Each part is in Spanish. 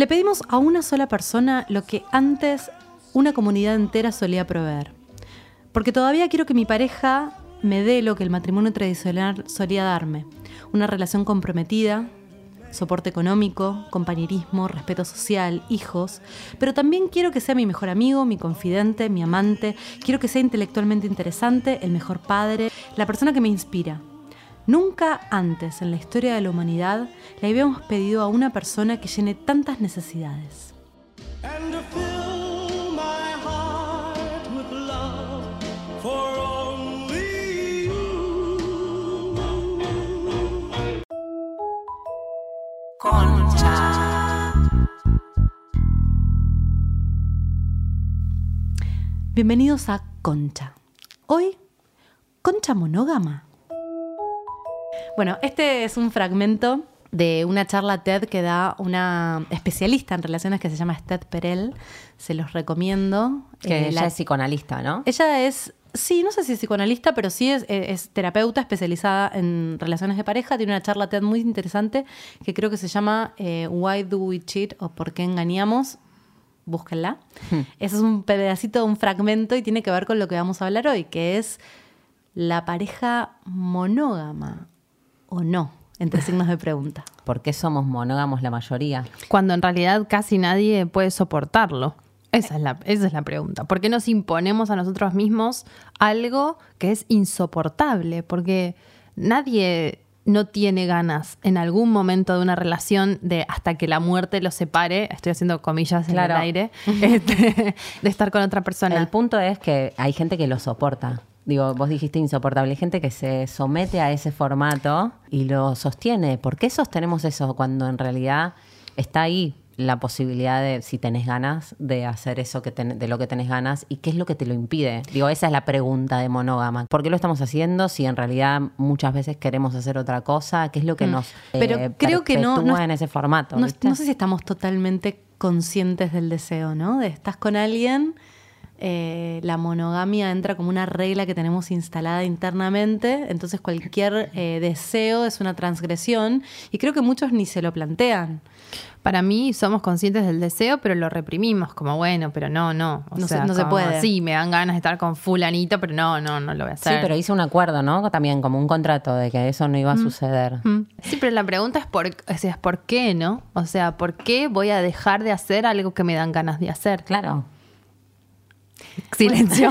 Le pedimos a una sola persona lo que antes una comunidad entera solía proveer. Porque todavía quiero que mi pareja me dé lo que el matrimonio tradicional solía darme. Una relación comprometida, soporte económico, compañerismo, respeto social, hijos, pero también quiero que sea mi mejor amigo, mi confidente, mi amante, quiero que sea intelectualmente interesante, el mejor padre, la persona que me inspira. Nunca antes en la historia de la humanidad le habíamos pedido a una persona que llene tantas necesidades. Concha. Bienvenidos a Concha. Hoy, Concha monógama. Bueno, este es un fragmento de una charla TED que da una especialista en relaciones que se llama Esther Perel. Se los recomiendo. Que eh, ella es psicoanalista, ¿no? Ella es Sí, no sé si es psicoanalista, pero sí es, terapeuta especializada en relaciones de pareja. Tiene una charla TED muy interesante que creo que se llama eh, Why Do We Cheat o ¿Por qué engañamos? Búsquenla. Hmm. Ese es un pedacito, un fragmento y tiene que ver con lo que vamos a hablar hoy, que es la pareja monógama o no, entre signos de pregunta. ¿Por qué somos monógamos la mayoría? Cuando en realidad casi nadie puede soportarlo. Esa es, la, esa es la pregunta. ¿Por qué nos imponemos a nosotros mismos algo que es insoportable? Porque nadie no tiene ganas en algún momento de una relación de hasta que la muerte los separe, estoy haciendo comillas en el aire, este, de estar con otra persona. El punto es que hay gente que lo soporta. Digo, vos dijiste insoportable, hay gente que se somete a ese formato y lo sostiene. ¿Por qué sostenemos eso cuando en realidad está ahí la posibilidad de, si tenés ganas, de hacer eso que de lo que tenés ganas y qué es lo que te lo impide. Digo, esa es la pregunta de monógama. ¿Por qué lo estamos haciendo si en realidad muchas veces queremos hacer otra cosa? ¿Qué es lo que mm. nos Pero eh, creo que no, no, en ese formato? No, no, sé si estamos totalmente conscientes del deseo, ¿no? De estás con alguien eh, la monogamia entra como una regla que tenemos instalada internamente, entonces cualquier eh, deseo es una transgresión y creo que muchos ni se lo plantean. Para mí somos conscientes del deseo, pero lo reprimimos, como bueno, pero no, no. no, se, puede. Sí, me dan ganas de estar con fulanito, pero no, no, no lo voy a hacer. Sí, pero hice un acuerdo, ¿no? También como un contrato de que eso no iba a mm. suceder. Mm. Sí, pero la pregunta es por, es por qué, ¿no? O sea, ¿por qué voy a dejar de hacer algo que me dan ganas de hacer? Claro. Silencio.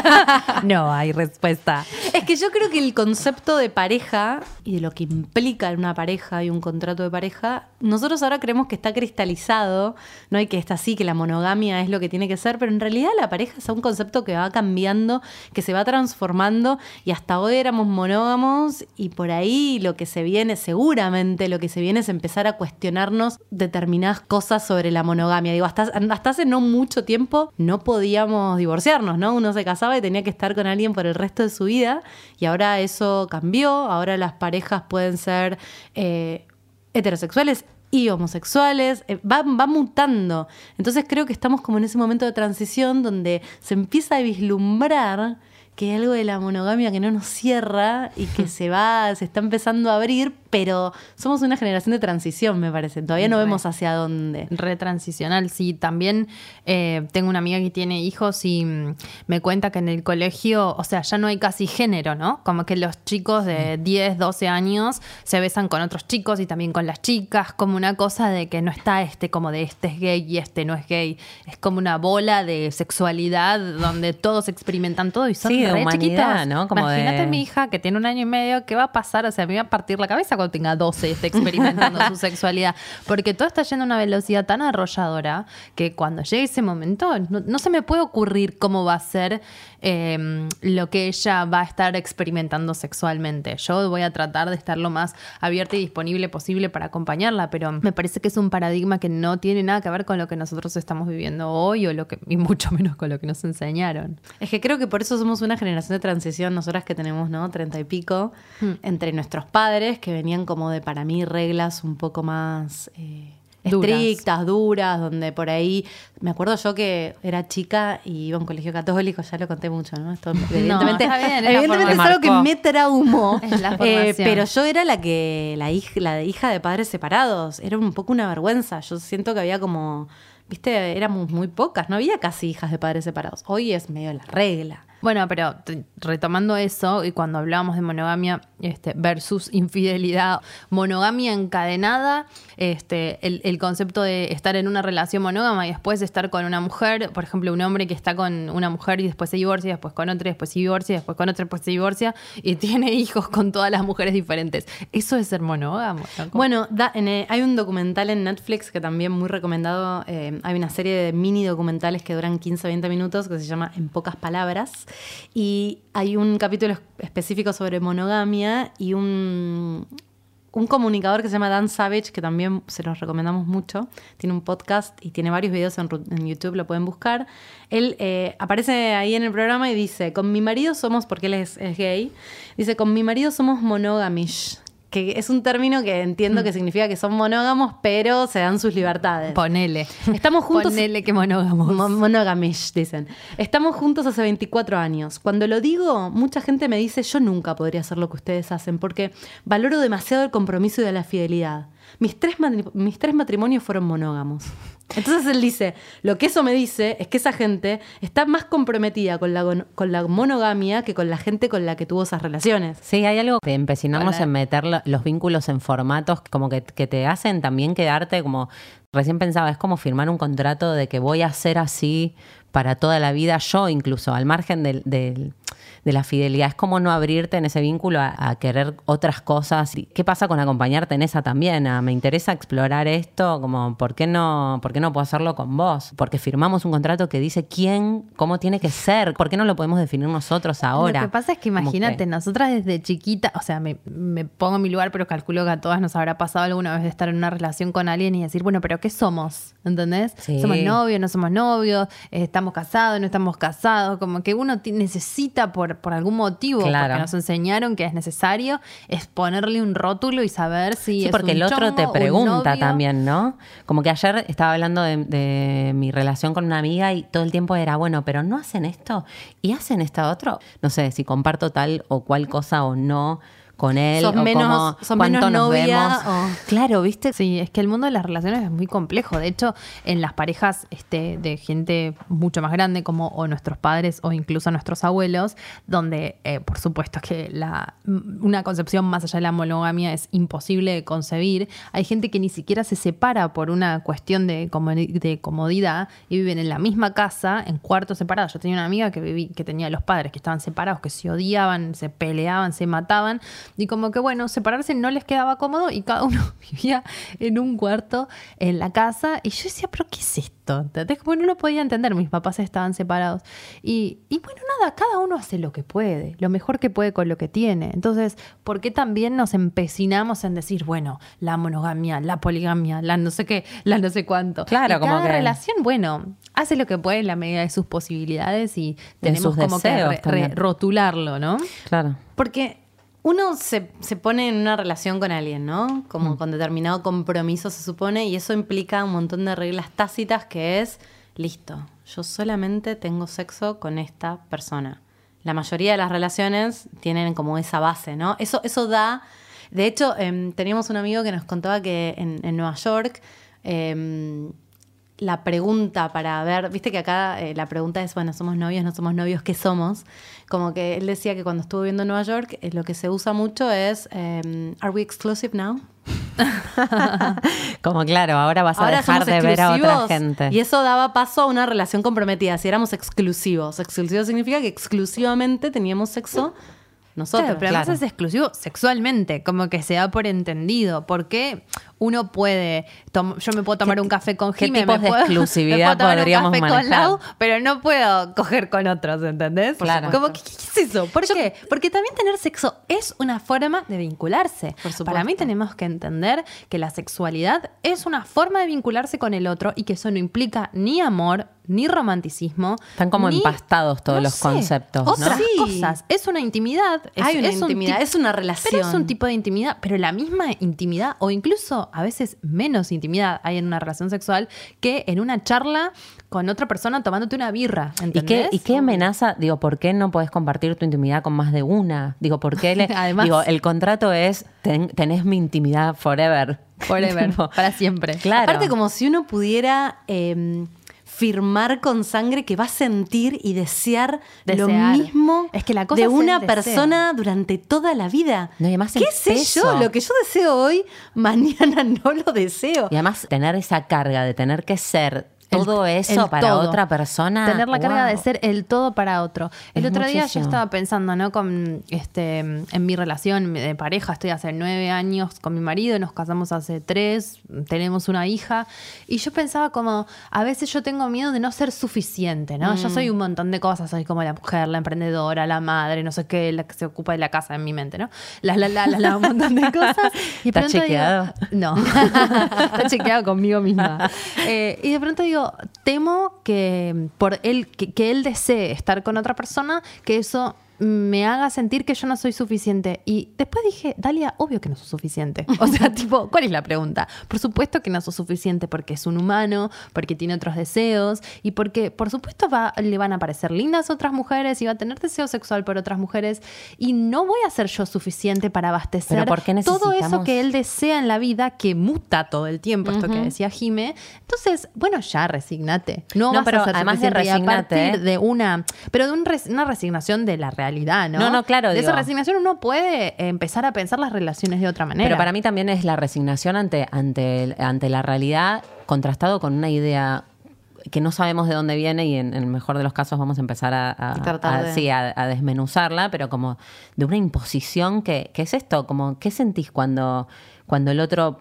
no hay respuesta. Es que yo creo que el concepto de pareja y de lo que implica una pareja y un contrato de pareja, nosotros ahora creemos que está cristalizado, no hay que está así, que la monogamia es lo que tiene que ser, pero en realidad la pareja es un concepto que va cambiando, que se va transformando y hasta hoy éramos monógamos y por ahí lo que se viene, seguramente lo que se viene es empezar a cuestionarnos determinadas cosas sobre la monogamia. Digo, hasta, hasta hace no mucho tiempo no podíamos divorciarnos, ¿no? Uno se casaba y tenía que estar con alguien por el resto de su vida y ahora eso cambió, ahora las parejas pueden ser eh, heterosexuales y homosexuales, eh, va, va, mutando. Entonces creo que estamos como en ese momento de transición donde se empieza a vislumbrar que hay algo de la monogamia que no nos cierra y que se va, se está empezando a abrir, pero somos una generación de transición, me parece. Todavía no vemos hacia dónde. Retransicional, sí. También eh, tengo una amiga que tiene hijos y mm, me cuenta que en el colegio, o sea, ya no hay casi género, ¿no? Como que los chicos de 10, mm. 12 años se besan con otros chicos y también con las chicas, como una cosa de que no está este como de este es gay y este no es gay. Es como una bola de sexualidad donde todos experimentan todo y son de humanidad, ¿no? Imagínate mi hija que tiene un año y medio, ¿qué va a pasar? O sea, me va a partir la cabeza cuando tenga 12 y esté experimentando su sexualidad. Porque todo está yendo a una velocidad tan arrolladora que cuando llegue ese momento no, se me puede ocurrir cómo va a ser em, lo que ella va a estar experimentando sexualmente. Yo voy a tratar de estar lo más abierta y disponible posible para acompañarla, pero me parece que es un paradigma que no tiene nada que ver con lo que nosotros estamos viviendo hoy o lo que, y mucho menos con lo que nos enseñaron. Es que creo que por eso somos una generación de transición, nosotras que tenemos, ¿no? Treinta y pico, hmm. entre nuestros padres que venían como de, para mí, reglas un poco más... Eh, Duras. estrictas, duras, donde por ahí, me acuerdo yo que era chica y iba a un colegio católico, ya lo conté mucho, ¿no? Esto evidentemente, está bien, es evidentemente es algo que me traumó, Eh, pero yo era la que, la hija, la hija de padres separados, era un poco una vergüenza, yo siento que había como, viste, éramos muy pocas, no había casi hijas de padres separados, hoy es medio la regla. Bueno, pero retomando eso, y cuando hablábamos de monogamia este, versus infidelidad, monogamia encadenada, este, el, concepto de estar en una relación monógama y después estar con una mujer, por ejemplo, un hombre que está con una mujer y después se divorcia, después con otra, después se divorcia, después con otra, después se divorcia, y tiene hijos con todas las mujeres diferentes. ¿Eso es ser monógamo? Bueno, da- en, eh, hay un documental en Netflix que también muy recomendado. eh, hay una serie de mini documentales que duran 15-20 minutos que se llama En pocas palabras. Y hay un capítulo es- específico sobre monogamia y un, un comunicador que se llama Dan Savage, que también se los recomendamos mucho. Tiene un podcast y tiene varios videos en, YouTube, lo pueden buscar. Él eh, aparece ahí en el programa y dice, con mi marido somos, porque él es gay, dice, con mi marido somos monogamish. Que es un término que entiendo que significa que son monógamos, pero se dan sus libertades. Ponele. Estamos juntos. Ponele que monógamos. Mo- Monogamish, dicen. Estamos juntos hace 24 años. Cuando lo digo, mucha gente me dice, yo nunca podría hacer lo que ustedes hacen, porque valoro demasiado el compromiso y la fidelidad. Mis tres, mis tres matrimonios fueron monógamos. Entonces él dice, lo que eso me dice es que esa gente está más comprometida con la, con la monogamia que con la gente con la que tuvo esas relaciones. Sí, hay algo de empecinarnos Hola. en meter lo- los vínculos en formatos como que, que te hacen también quedarte como, recién pensaba, es como firmar un contrato de que voy a ser así para toda la vida, yo incluso, al margen del, del- de la fidelidad. Es como no abrirte en ese vínculo a, a querer otras cosas. ¿Y ¿Qué pasa con acompañarte en esa también? A, me interesa explorar esto, como, ¿por qué, no, ¿por qué no puedo hacerlo con vos? Porque firmamos un contrato que dice quién, cómo tiene que ser, ¿por qué no lo podemos definir nosotros ahora? Lo que pasa es que imagínate, nosotras desde chiquita, o sea, me, me pongo en mi lugar, pero calculo que a todas nos habrá pasado alguna vez de estar en una relación con alguien y decir, bueno, pero ¿qué somos? ¿Entendés? Sí. ¿Somos novios, no somos novios? Eh, ¿Estamos casados, no estamos casados? Como que uno ti- por, por algún motivo, Claro. porque nos enseñaron que es necesario, es ponerle un rótulo y saber si Sí, es porque un el otro te un pregunta también, ¿no? Como que ayer estaba hablando de, de mi relación con una amiga y todo el tiempo era, bueno, pero no hacen esto y hacen esto otro. No sé si comparto tal o cual cosa o no con él. Sos o menos- cómo- sos cuánto menos nos novia vemos. o- Claro, ¿viste? Sí, es que el mundo de las relaciones es muy complejo. De hecho, en las parejas este, de gente mucho más grande, como o nuestros padres o incluso nuestros abuelos, donde eh, por supuesto que la, una concepción más allá de la monogamia es imposible de concebir, hay gente que ni siquiera se separa por una cuestión de, de comodidad y viven en la misma casa, en cuartos separados. Yo tenía una amiga que, viví, que tenía los padres que estaban separados, que se odiaban, se peleaban, se mataban, y como que bueno, separarse no les quedaba cómodo y cada uno vivía en un cuarto en la casa. Y yo decía, ¿pero qué es esto? ¿Entendés? Como no lo podía entender, mis papás estaban separados. Y, y bueno, nada, cada uno hace lo que puede, lo mejor que puede con lo que tiene. Entonces, ¿por qué también nos empecinamos en decir, bueno, la monogamia, la poligamia, la no sé qué, la no sé cuánto? Claro, Y como cada que- relación, bueno, hace lo que puede en la medida de sus posibilidades y tenemos como que re- re- rotularlo, ¿no? Claro. Porque uno se, se pone en una relación con alguien, ¿no? Como con determinado compromiso se supone, y eso implica un montón de reglas tácitas que es, listo, yo solamente tengo sexo con esta persona. La mayoría de las relaciones tienen como esa base, ¿no? Eso, eso da... De hecho, em, teníamos un amigo que nos contaba que en, en Nueva York... em, la pregunta para ver, viste que acá eh, la pregunta es, bueno, somos novios, no somos novios, ¿qué somos? Como que él decía que cuando estuvo viviendo en Nueva York, eh, lo que se usa mucho es, em, ¿Are we exclusive now? Como claro, ahora vas a dejar de ver a otra gente. Y eso daba paso a una relación comprometida, si éramos exclusivos. Exclusivo significa que exclusivamente teníamos sexo nosotros. Claro, pero además claro. es exclusivo sexualmente, como que se da por entendido. Porque uno puede, yo me puedo tomar ¿Qué un café con tipos me de puedo- exclusividad me puedo tomar un café con? Lau, pero no puedo coger con otros, ¿entendés? Claro. Como, ¿qué, qué es eso? ¿Por qué? Porque también tener sexo es una forma de vincularse. Por supuesto. Para mí tenemos que entender que la sexualidad es una forma de vincularse con el otro y que eso no implica ni amor, ni romanticismo. Están como ni- empastados todos los conceptos. Otras cosas. Es una intimidad. es- Hay una es intimidad, es una relación. Pero es un tipo de intimidad, pero la misma intimidad o incluso incluso a veces menos intimidad hay en una relación sexual que en una charla con otra persona tomándote una birra. ¿Y ¿entendés? qué, ¿Y qué amenaza? Digo, ¿por qué no podés compartir tu intimidad con más de una? Digo, ¿por qué le, Además- digo, el contrato es ten- tenés mi intimidad forever. Forever, Tipo, para siempre. Claro. Aparte, como si uno pudiera eh, firmar con sangre que va a sentir y desear, lo mismo Es que la cosa de una persona durante toda la vida. No, y además ¿Qué sé peso. yo? Lo que yo deseo hoy, mañana no lo deseo. Y además tener esa carga de tener que ser todo El- eso el para todo. otra persona. Tener la carga wow. de ser el todo para otro. El Es otro día yo muchísimo. estaba pensando, ¿no? Con este, en mi relación de pareja, estoy hace nueve años con mi marido, nos casamos hace tres, tenemos una hija. Y yo pensaba como, a veces yo tengo miedo de no ser suficiente, ¿no? Yo soy un montón de cosas, soy como la mujer, la emprendedora, la madre, no sé qué, la que se ocupa de la casa en mi mente, ¿no? La, la, la, la, la, un montón de cosas. Y ¿Está pronto digo- chequeado? no, está chequeado conmigo misma. Eh, y de pronto digo, temo que por él, que, que él desee estar con otra persona, que eso me haga sentir que yo no soy suficiente. Y después dije, Dalia, obvio que no sos suficiente. O sea, tipo, ¿cuál es la pregunta? Por supuesto que no sos suficiente porque es un humano, porque tiene otros deseos y porque, por supuesto, va, le van a parecer lindas otras mujeres y va a tener deseo sexual por otras mujeres. Y no voy a ser yo suficiente para abastecer Pero ¿por qué todo eso que él desea en la vida, que muta todo el tiempo, esto que decía Jime. Entonces, bueno, ya resignate. No, No, vas pero a ser además de a resignate, partir de una, pero de un res- una resignación de la realidad, ¿no? No, no, claro, De esa resignación uno puede empezar a pensar las relaciones de otra manera. Pero para mí también es la resignación ante, ante, ante la realidad contrastado con una idea que no sabemos de dónde viene y en, en el mejor de los casos vamos a empezar a, a- Tratar a- de- sí, a- a desmenuzarla, pero como de una imposición que, que es esto, como ¿qué sentís cuando, cuando el otro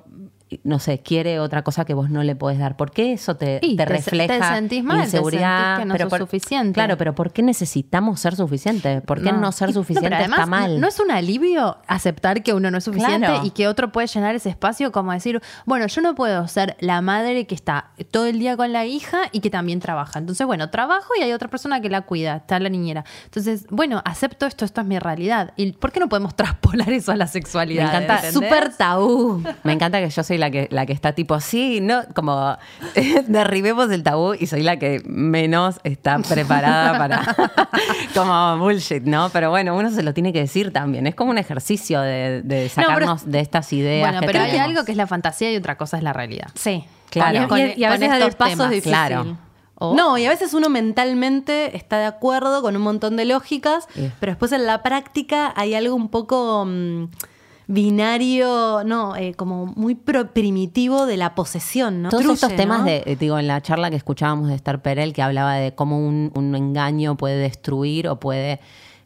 no sé, quiere otra cosa que vos no le podés dar. ¿Por qué eso te, te te- refleja te sentís mal, te inseguridad? sentís que no pero sos por- suficiente. Claro, pero ¿por qué necesitamos ser suficiente? ¿Por qué no, ser no, suficiente pero además, está mal? No es un alivio aceptar que uno no es suficiente Claro. y que otro puede llenar ese espacio como decir, bueno, yo no puedo ser la madre que está todo el día con la hija y que también trabaja. Entonces, bueno, trabajo y hay otra persona que la cuida, está la niñera. Entonces, bueno, acepto esto, esto es mi realidad. ¿Y por qué no podemos traspolar eso a la sexualidad? Me encanta. Súper tabú. Me encanta que yo soy la que, la que está tipo, sí, no, como derribemos el tabú y soy la que menos está preparada para como bullshit, ¿no? Pero bueno, uno se lo tiene que decir también. Es como un ejercicio de, de pero- sacarnos de estas ideas. Bueno, que pero hay algo que es la fantasía y otra cosa es la realidad. Sí. Claro. Y, y- Con- y a veces estos paso es temas. difícil. Claro. No, y a veces uno mentalmente está de acuerdo con un montón de lógicas, Sí. pero después en la práctica hay algo un poco mm, binario, no, eh, como muy pro- primitivo de la posesión, ¿no? Todos Truye, estos temas ¿no? de, eh, digo, en la charla que escuchábamos de Esther Perel, que hablaba de cómo un, un engaño puede destruir o puede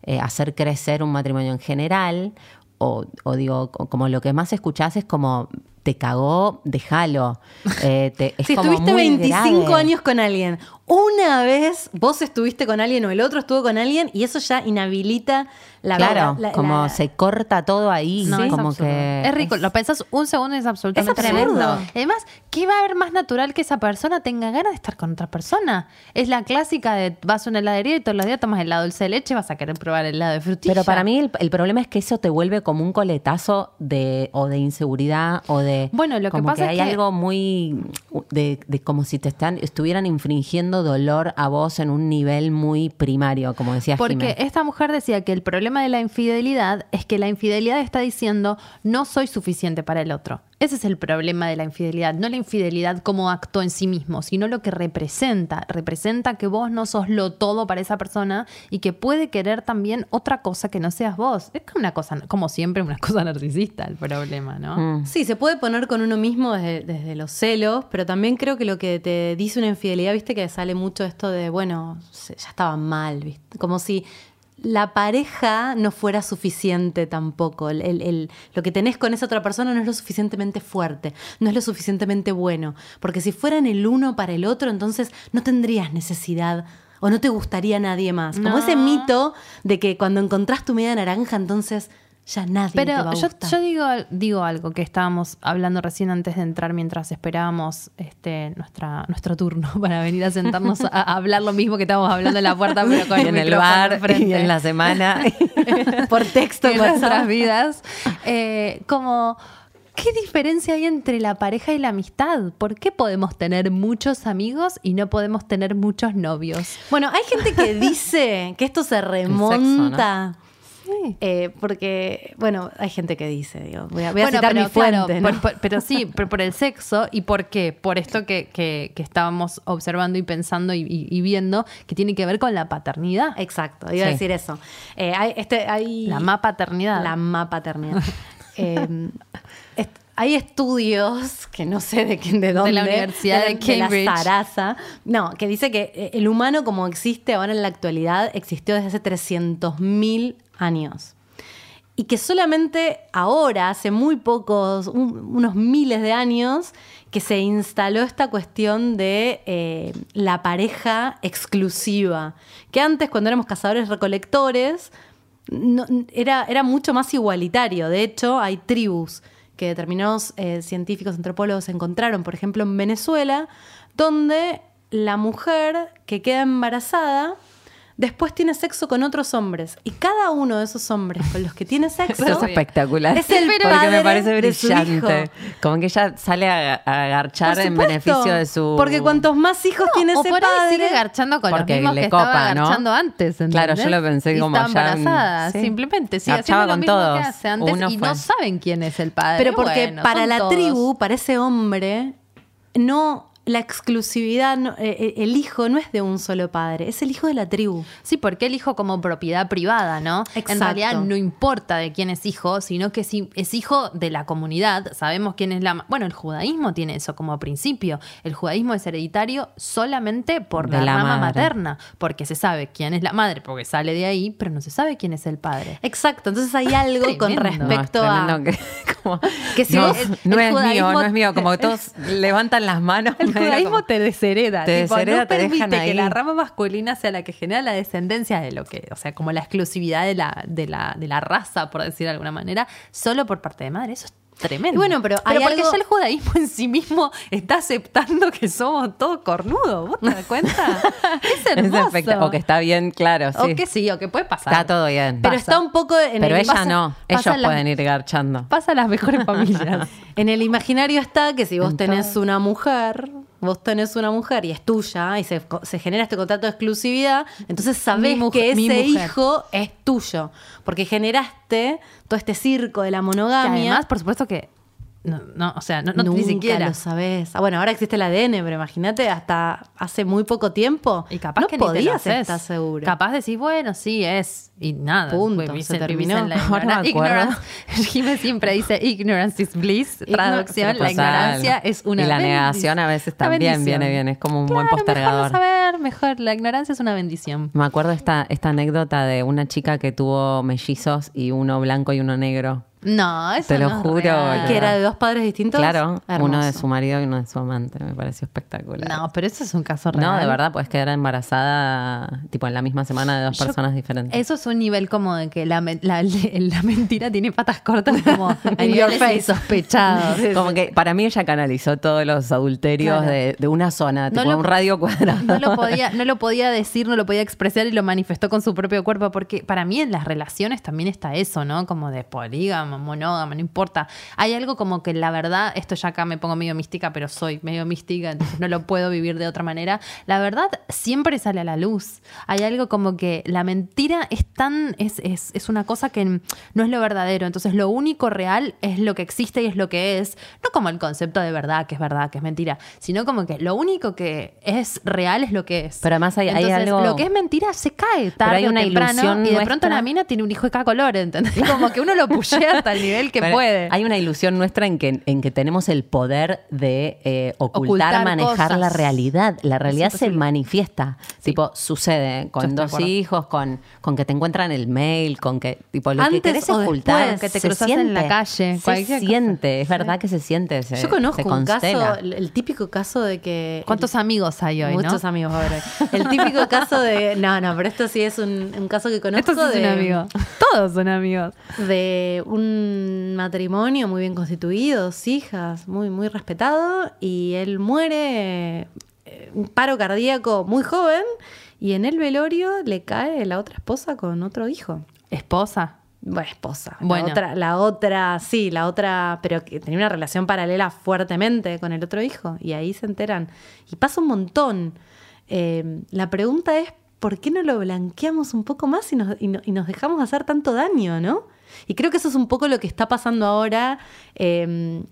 eh, hacer crecer un matrimonio en general, o, o digo, co- como lo que más escuchás es como, te cagó, déjalo. Eh, te- es Si como estuviste muy 25 grave. años con alguien, una vez vos estuviste con alguien o el otro estuvo con alguien y eso ya inhabilita la Claro, la- la- como la- se corta todo ahí, No, es como que... Es rico, lo pensás un segundo y es absolutamente Es absurdo. tremendo. Además, ¿qué va a haber más natural que esa persona tenga ganas de estar con otra persona? Es la clásica de vas a una heladería y todos los días tomas helado dulce de leche, vas a querer probar helado de frutilla. Pero para mí el, el problema es que eso te vuelve como un coletazo de o de inseguridad o de Bueno, lo que pasa es hay que- algo muy de, de como si te están estuvieran infringiendo dolor a vos en un nivel muy primario, como decía Porque esta mujer decía que el problema de la infidelidad es que la infidelidad está diciendo no soy suficiente para el otro. Ese es el problema de la infidelidad, no la infidelidad como acto en sí mismo, sino lo que representa. Representa que vos no sos lo todo para esa persona y que puede querer también otra cosa que no seas vos. Es como una cosa, como siempre, una cosa narcisista el problema, ¿no? Mm. Sí, se puede poner con uno mismo desde, desde los celos, pero también creo que lo que te dice una infidelidad, viste que sale mucho esto de, bueno, ya estaba mal, ¿viste? Como si la pareja no fuera suficiente tampoco. El- el- lo que tenés con esa otra persona no es lo suficientemente fuerte, no es lo suficientemente bueno. Porque si fueran el uno para el otro, entonces no tendrías necesidad o no te gustaría nadie más. Como No. ese mito de que cuando encontrás tu media naranja, entonces ya nadie te va Pero a yo, gustar. yo digo, digo algo que estábamos hablando recién antes de entrar mientras esperábamos este, nuestra, nuestro turno para venir a sentarnos a, a hablar lo mismo que estábamos hablando en la puerta, pero con Y el en el bar y en la semana. por texto en nuestras vidas. Eh, como, ¿qué diferencia hay entre la pareja y la amistad? ¿Por qué podemos tener muchos amigos y no podemos tener muchos novios? Bueno, hay gente que dice que esto se remonta. Sí. eh, porque, bueno, hay gente que dice, digo, voy a, voy a Bueno, citar pero, mi fuente. claro, ¿no? por- por- pero sí, por, por el sexo y por qué, por esto que, que- que estábamos observando y pensando y, y- y viendo, que tiene que ver con la paternidad. Exacto, iba a decir eso. Eh, hay, este, hay, La ma paternidad. La ma paternidad. Eh, hay estudios que no sé de quién, de dónde. la Universidad de la Cambridge. Sarasa. No, que dice que el humano como existe ahora en la actualidad existió desde hace 300.000 años. Y que solamente ahora, hace muy pocos, un- unos miles de años, que se instaló esta cuestión de eh, la pareja exclusiva. Que antes, cuando éramos cazadores recolectores, era, era mucho más igualitario. De hecho, hay tribus que determinados eh, científicos, antropólogos encontraron, por ejemplo, en Venezuela, donde la mujer que queda embarazada después tiene sexo con otros hombres. Y cada uno de esos hombres con los que tiene sexo Eso es espectacular. Es el Porque padre me parece de su brillante. hijo. Como que ella sale a, a agarchar Por en beneficio de su. Porque cuantos más hijos tiene o ese por ahí padre... sigue garchando con Porque los mismos le que copa, estaba ¿no? garchando antes. Claro, yo ¿entendés? lo pensé Y como está ya- embarazada, sí. simplemente. Sigue Garchaba haciendo lo con mismo todos. que hace antes Uno y fue. no saben quién es el padre. Pero porque Bueno, para la todos. tribu, para ese hombre, no la exclusividad, no- eh, eh, el hijo no es de un solo padre, es el hijo de la tribu. Sí, porque el hijo como propiedad privada, ¿no? En Exacto. realidad no importa de quién es hijo, sino que si es hijo de la comunidad, sabemos quién es la... Bueno, el judaísmo tiene eso como principio. El judaísmo es hereditario solamente por De la, la materna, porque se sabe quién es la madre, porque sale de ahí, pero no se sabe quién es el padre. Exacto, entonces hay algo con respecto a... que, como- Que si no, vos- no el es mío, no es mío. Como que todos levantan las manos. El judaísmo como- te deshereda. te tipo, deshereda, no te permite que ahí. la rama masculina sea la que genera la descendencia de lo que, o sea, como la exclusividad de la, de la, de la raza, por decir de alguna manera, solo por parte de madre. Eso es tremendo. Y bueno, pero hay porque algo- ya el judaísmo en sí mismo está aceptando que somos todos cornudos. ¿Vos te das cuenta? es Es hermoso. espectacular. O que está bien, claro. Sí. O que sí, o que puede pasar. Está todo bien. Pero pasa. está un poco en Pero el... ella pasa- no. Ellos pueden ir garchando. Pasa a las mejores familias. En el imaginario está que si vos tenés una mujer, vos tenés una mujer y es tuya y se, se genera este contrato de exclusividad, entonces sabés Mi que mi ese hijo es tuyo, porque generaste todo este circo de la monogamia. además, por supuesto que. No, no, o sea, no, no- Nunca ni siquiera. lo sabés. Ah, bueno, ahora existe el ADN, pero imagínate, hasta hace muy poco tiempo Y capaz no que ni te lo podías estar seguro. Capaz decís, bueno, sí, es. Y nada. Punto, pues, se vivís en- terminó. en la Ahora me ignora- acuerdo. ignorance. Jimé siempre dice ignorance is bliss. Igno- Traducción, la ignorancia es una Y la bendición. negación a veces también viene bien. Es como un buen Claro, postergador. Mejor no saber, mejor. La ignorancia es una bendición. Me acuerdo esta, esta anécdota de una chica que tuvo mellizos y uno blanco y uno negro. No, eso Te lo no es juro, real. que era de dos padres distintos. Claro, uno de su marido y uno de su amante. Me pareció espectacular. No, pero eso es un caso real. No, de verdad, puedes quedar embarazada tipo en la misma semana de dos Yo- personas diferentes. Eso es un nivel como de que la, la- la mentira tiene patas cortas como a In your niveles face. insospechados. Como que para mí ella canalizó todos los adulterios Claro. de, de una zona, No tipo lo- un radio cuadrado. No lo, podía, no lo podía decir, no lo podía expresar y lo manifestó con su propio cuerpo, porque para mí en las relaciones también está eso, ¿no? Como de polígamo, monógamo, no importa. Hay algo como que la verdad, esto ya acá me pongo medio mística, pero soy medio mística, entonces no lo puedo vivir de otra manera. La verdad siempre sale a la luz. Hay algo como que la mentira es tan, es, es, es una cosa que no es lo verdadero, entonces lo único real es lo que existe y es lo que es, no como el concepto de verdad, que es verdad, que es mentira, sino como que lo único que es real es lo que es. Pero además hay- hay Entonces, algo- Lo que es mentira se cae tarde hay o una temprano ilusión y de pronto la mina tiene un hijo de cada color, ¿entendés? Como que uno lo pushea hasta el nivel que puede. Hay una ilusión nuestra en que, en que tenemos el poder de eh, ocultar, Ocultar manejar cosas. la realidad. La realidad se manifiesta. Tipo, sucede con dos hijos, con, con que te encuentran el mail, con que, tipo, lo Antes que querés ocultar. después, que te se cruzas en la calle, Se cosa. siente, es verdad que se siente. se- Yo conozco un caso, el, típico caso de que... ¿Cuántos amigos hay hoy, Muchos no? amigos ahora. El típico caso de... No, no, pero esto sí es un, un caso que conozco Estos sí de, son amigos. Todos son amigos. de un matrimonio muy bien constituido, dos hijas, muy, muy respetado, y él muere eh, un paro cardíaco muy joven, y en el velorio le cae la otra esposa con otro hijo. Esposa. Bueno, esposa. Bueno. La otra, la otra, sí, la otra, pero que tenía una relación paralela fuertemente con el otro hijo. Y ahí se enteran. Y pasa un montón. Eh, la pregunta es, ¿por qué no lo blanqueamos un poco más y nos, y no- y nos dejamos hacer tanto daño, no? Y creo que eso es un poco lo que está pasando ahora. eh,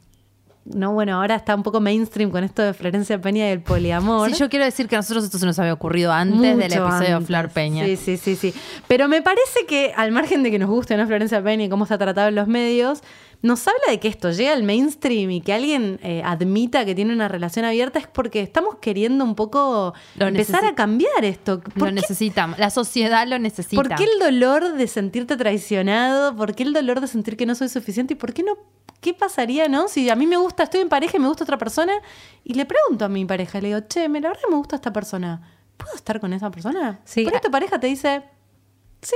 no, bueno, ahora está un poco mainstream con esto de Florencia Peña y el poliamor. Sí, yo quiero decir que a nosotros esto se nos había ocurrido antes del episodio de. Flor Peña. Sí, sí, sí, sí. Pero me parece que, al margen de que nos guste ¿no? Florencia Peña y cómo está tratado en los medios, nos habla de que esto llega al mainstream y que alguien eh, admita que tiene una relación abierta es porque estamos queriendo un poco Lo empezar a cambiar esto. ¿Por Lo qué, necesitamos. La sociedad lo necesita. por qué el dolor de sentirte traicionado? ¿Por qué el dolor de sentir que no soy suficiente? ¿Y por qué no? ¿Qué pasaría, no? Si a mí me gusta, estoy en pareja y me gusta otra persona y le pregunto a mi pareja, le digo, che, me la verdad me gusta esta persona. ¿Puedo estar con esa persona? Sí. Por tu pareja te dice, sí.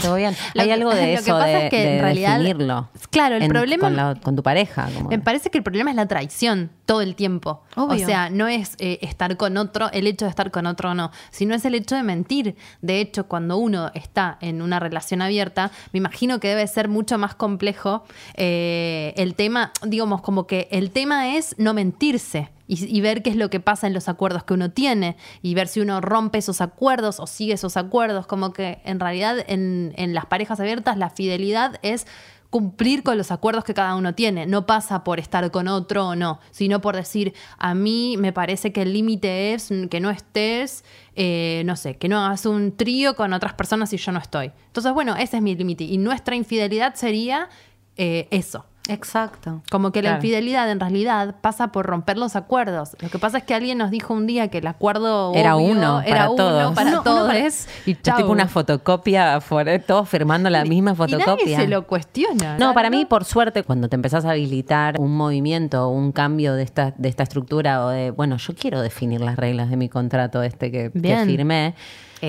Todo bien. Hay algo de eso, de, es que de en realidad- definirlo. Claro, el en- problema- Con, la- con tu pareja. como- Me parece que el problema es la traición todo el tiempo. Obvio. O sea, no es eh, estar con otro, el hecho de estar con otro o no, sino es el hecho de mentir. De hecho, cuando uno está en una relación abierta, me imagino que debe ser mucho más complejo eh, el tema, digamos, como que el tema es no mentirse. Y, y ver qué es lo que pasa en los acuerdos que uno tiene y ver si uno rompe esos acuerdos o sigue esos acuerdos, como que en realidad en, en las parejas abiertas la fidelidad es cumplir con los acuerdos que cada uno tiene. No pasa por estar con otro o no, sino por decir, a mí me parece que el límite es que no estés, eh, no sé, que no hagas un trío con otras personas si yo no estoy. Entonces, bueno, ese es mi límite. Y nuestra infidelidad sería eh, eso. Exacto. Como que la infidelidad en realidad pasa por romper los acuerdos. Lo que pasa es que alguien nos dijo un día que el acuerdo Era obvio uno era para uno todos. para Uno- uno todos. para- y chau. tipo una fotocopia, todos firmando la misma Y fotocopia. nadie se lo cuestiona. No, para mí, por suerte, cuando te empezás a habilitar un movimiento o un cambio de esta, de esta estructura o de, bueno, yo quiero definir las reglas de mi contrato este que, que firmé,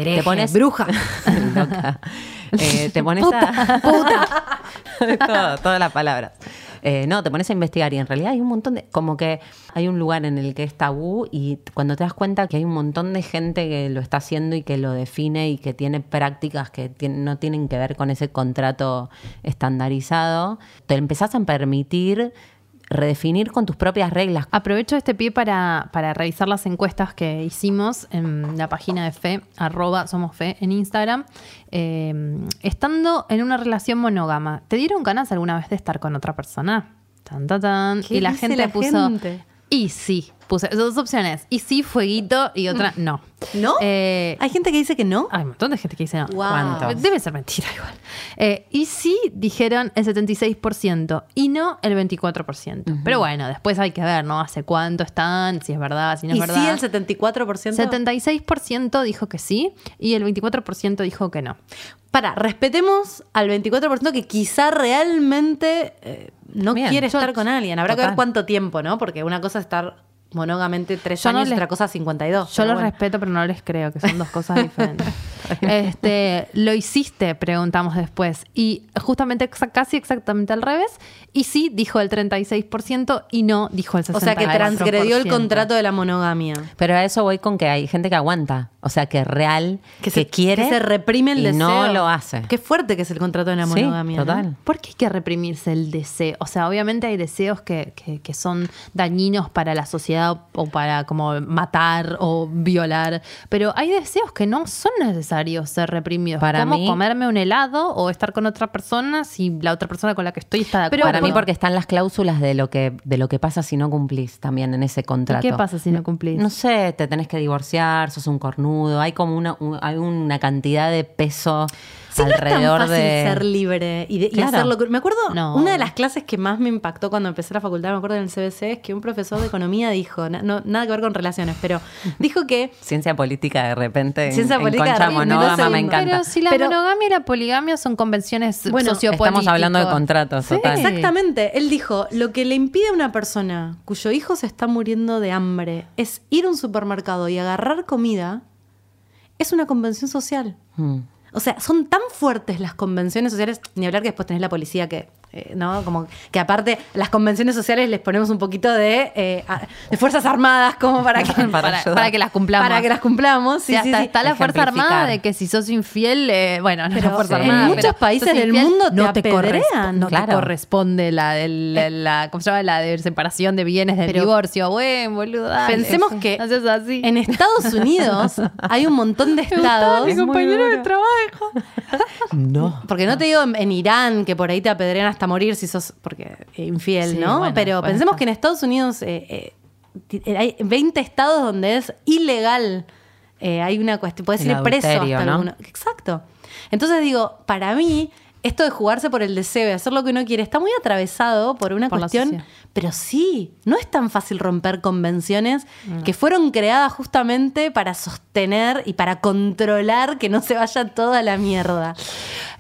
Hereje, te pones... bruja. Loca. Eh, te pones a... Todo- todas las palabras. Eh, no, te pones a investigar y en realidad hay un montón de... Como que hay un lugar en el que es tabú y cuando te das cuenta que hay un montón de gente que lo está haciendo y que lo define y que tiene prácticas que no tienen que ver con ese contrato estandarizado, te empezás a permitir redefinir con tus propias reglas. Aprovecho este pie para, para revisar las encuestas que hicimos en la página de Fe, arroba somos Fe en Instagram. Eh, estando en una relación monógama, ¿te dieron ganas alguna vez de estar con otra persona? Tan, tan, tan. ¿Qué Y la dice gente la puso. gente? Y sí, puse dos opciones. Y sí, fueguito, y otra no. ¿No? Eh, Hay gente que dice que no. hay un montón de gente que dice no. Wow. ¿Cuántos? Debe ser mentira igual. Eh, y sí dijeron el 76% y no el 24%. Pero bueno, después hay que ver, ¿no? Hace cuánto están, si es verdad, si no es y verdad. sí, el 74%. 76% dijo que sí y el 24% dijo que no. Para, respetemos al 24% que quizá realmente eh, no Bien. quiere Yo- estar con alguien. Habrá que ver cuánto tiempo, ¿no? Porque una cosa es estar monógamente tres Yo no años y les- otra cosa 52. Yo los bueno. respeto, pero no les creo, que son dos cosas diferentes. este, lo hiciste, preguntamos después. Y justamente exa- casi exactamente al revés. Y sí, dijo el 36% y no, dijo el 64%. O sea que transgredió el contrato de la monogamia. Pero a eso voy con que hay gente que aguanta, o sea, que es real, que, se, quiere que se reprime el y deseo. no lo hace. Qué fuerte que es el contrato de la Sí, monogamia. ¿no? total. ¿Por qué hay que reprimirse el deseo? O sea, obviamente hay deseos que, que- que son dañinos para la sociedad o para como matar o violar, pero hay deseos que no son necesarios ser reprimidos. Para mí- comerme un helado o estar con otra persona si la otra persona con la que estoy está de acuerdo. Para mí porque están las cláusulas de lo que de lo que pasa si no cumplís también en ese contrato. qué pasa si no cumplís? No sé, te tenés que divorciar, sos un cornudo, hay como una un- hay una cantidad de peso Sí, no es tan alrededor fácil de ser libre y, de- y hacerlo. Me acuerdo, No. una de las clases que más me impactó cuando empecé la facultad, me acuerdo en el CBC, es que un profesor de economía dijo, na- no, nada que ver con relaciones, pero dijo que ciencia política de repente. en- Ciencia en política de concha repente, me encanta. Pero si la Pero- monogamia y la poligamia son convenciones Bueno, sociopolíticas. Estamos hablando de contratos, Sí. total. Exactamente. Él dijo, lo que le impide a una persona cuyo hijo se está muriendo de hambre es ir a un supermercado y agarrar comida, es una convención social. Mm. O sea, son tan fuertes las convenciones sociales, ni hablar que después tenés la policía que eh, ¿no? Como que aparte las convenciones sociales les ponemos un poquito de, eh, a- de fuerzas armadas como para que, Para para, para que las cumplamos. para que las cumplamos. Sí, Sí, sí, hasta sí. está la Fuerza. Armada de que si sos infiel, eh, bueno, no Pero la Fuerza en Armada. muchos pero países del mundo te no te, apedrean. corresponde, no Claro. te corresponde la, del- la, la- ¿cómo se llama? La de separación de bienes del Pero- divorcio. Bueno, boludo. dale. Pensemos que No seas así. en Estados Unidos hay un montón de estados. mi compañero de trabajo. No. Porque no te digo en, en Irán que por ahí te apedrean hasta morir si sos porque eh, infiel, Sí, ¿no? bueno, Pero bueno, pensemos está. que en Estados Unidos eh, eh, hay 20 estados donde es ilegal. hay una cuestión, puedes ir preso hasta ¿no? Exacto. Entonces digo, para mí, esto de jugarse por el deseo y hacer lo que uno quiere está muy atravesado por una Por cuestión. Pero sí, no es tan fácil romper convenciones que fueron creadas justamente para sostener y para controlar que no se vaya toda la mierda.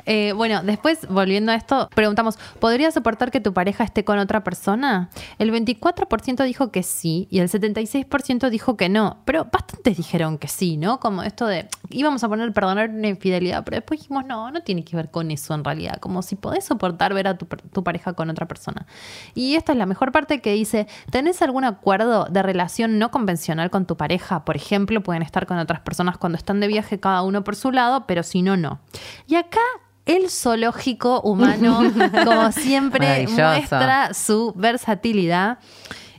Eh, bueno, después, volviendo a esto, preguntamos, ¿podrías soportar que tu pareja esté con otra persona? El 24% dijo que sí y el 76% dijo que no, pero bastantes dijeron que sí, ¿no? Como esto de, íbamos a poner perdonar una infidelidad, pero después dijimos, no, no tiene que ver con eso en realidad, como si podés soportar ver a tu, pareja con otra persona. Y esta es la mejor parte que dice, ¿tenés algún acuerdo de relación no convencional con tu pareja? Por ejemplo, pueden estar con otras personas cuando están de viaje cada uno por su lado, pero si no, no. Y acá el zoológico humano, como siempre, muestra su versatilidad.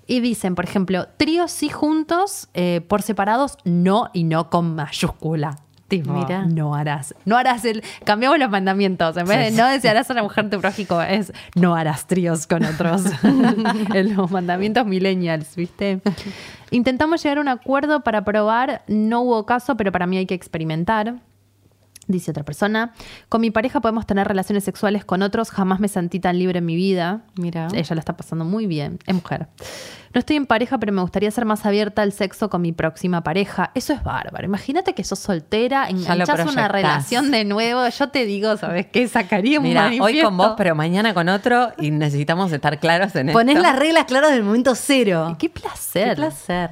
Y dicen, por ejemplo, tríos sí juntos, eh, por separados no y no con mayúscula. Tipo, Mira. no harás. No harás el. Cambiamos los mandamientos. En vez de no desearás a la mujer tu prójico, es no harás tríos con otros. en los mandamientos millennials, ¿viste? Intentamos llegar a un acuerdo para probar. No hubo caso, pero para mí hay que experimentar. Dice otra persona, con mi pareja podemos tener relaciones sexuales con otros, jamás me sentí tan libre en mi vida. Mira. Ella la está pasando muy bien, es mujer. No estoy en pareja, pero me gustaría ser más abierta al sexo con mi próxima pareja. Eso es bárbaro. Imagínate que sos soltera, lo enganchás una relación de nuevo. Yo te digo, ¿sabes qué? Sacaría un Mira, hoy con vos, pero mañana con otro y necesitamos estar claros en Ponés esto. las reglas claras del momento cero. Qué placer. Qué placer.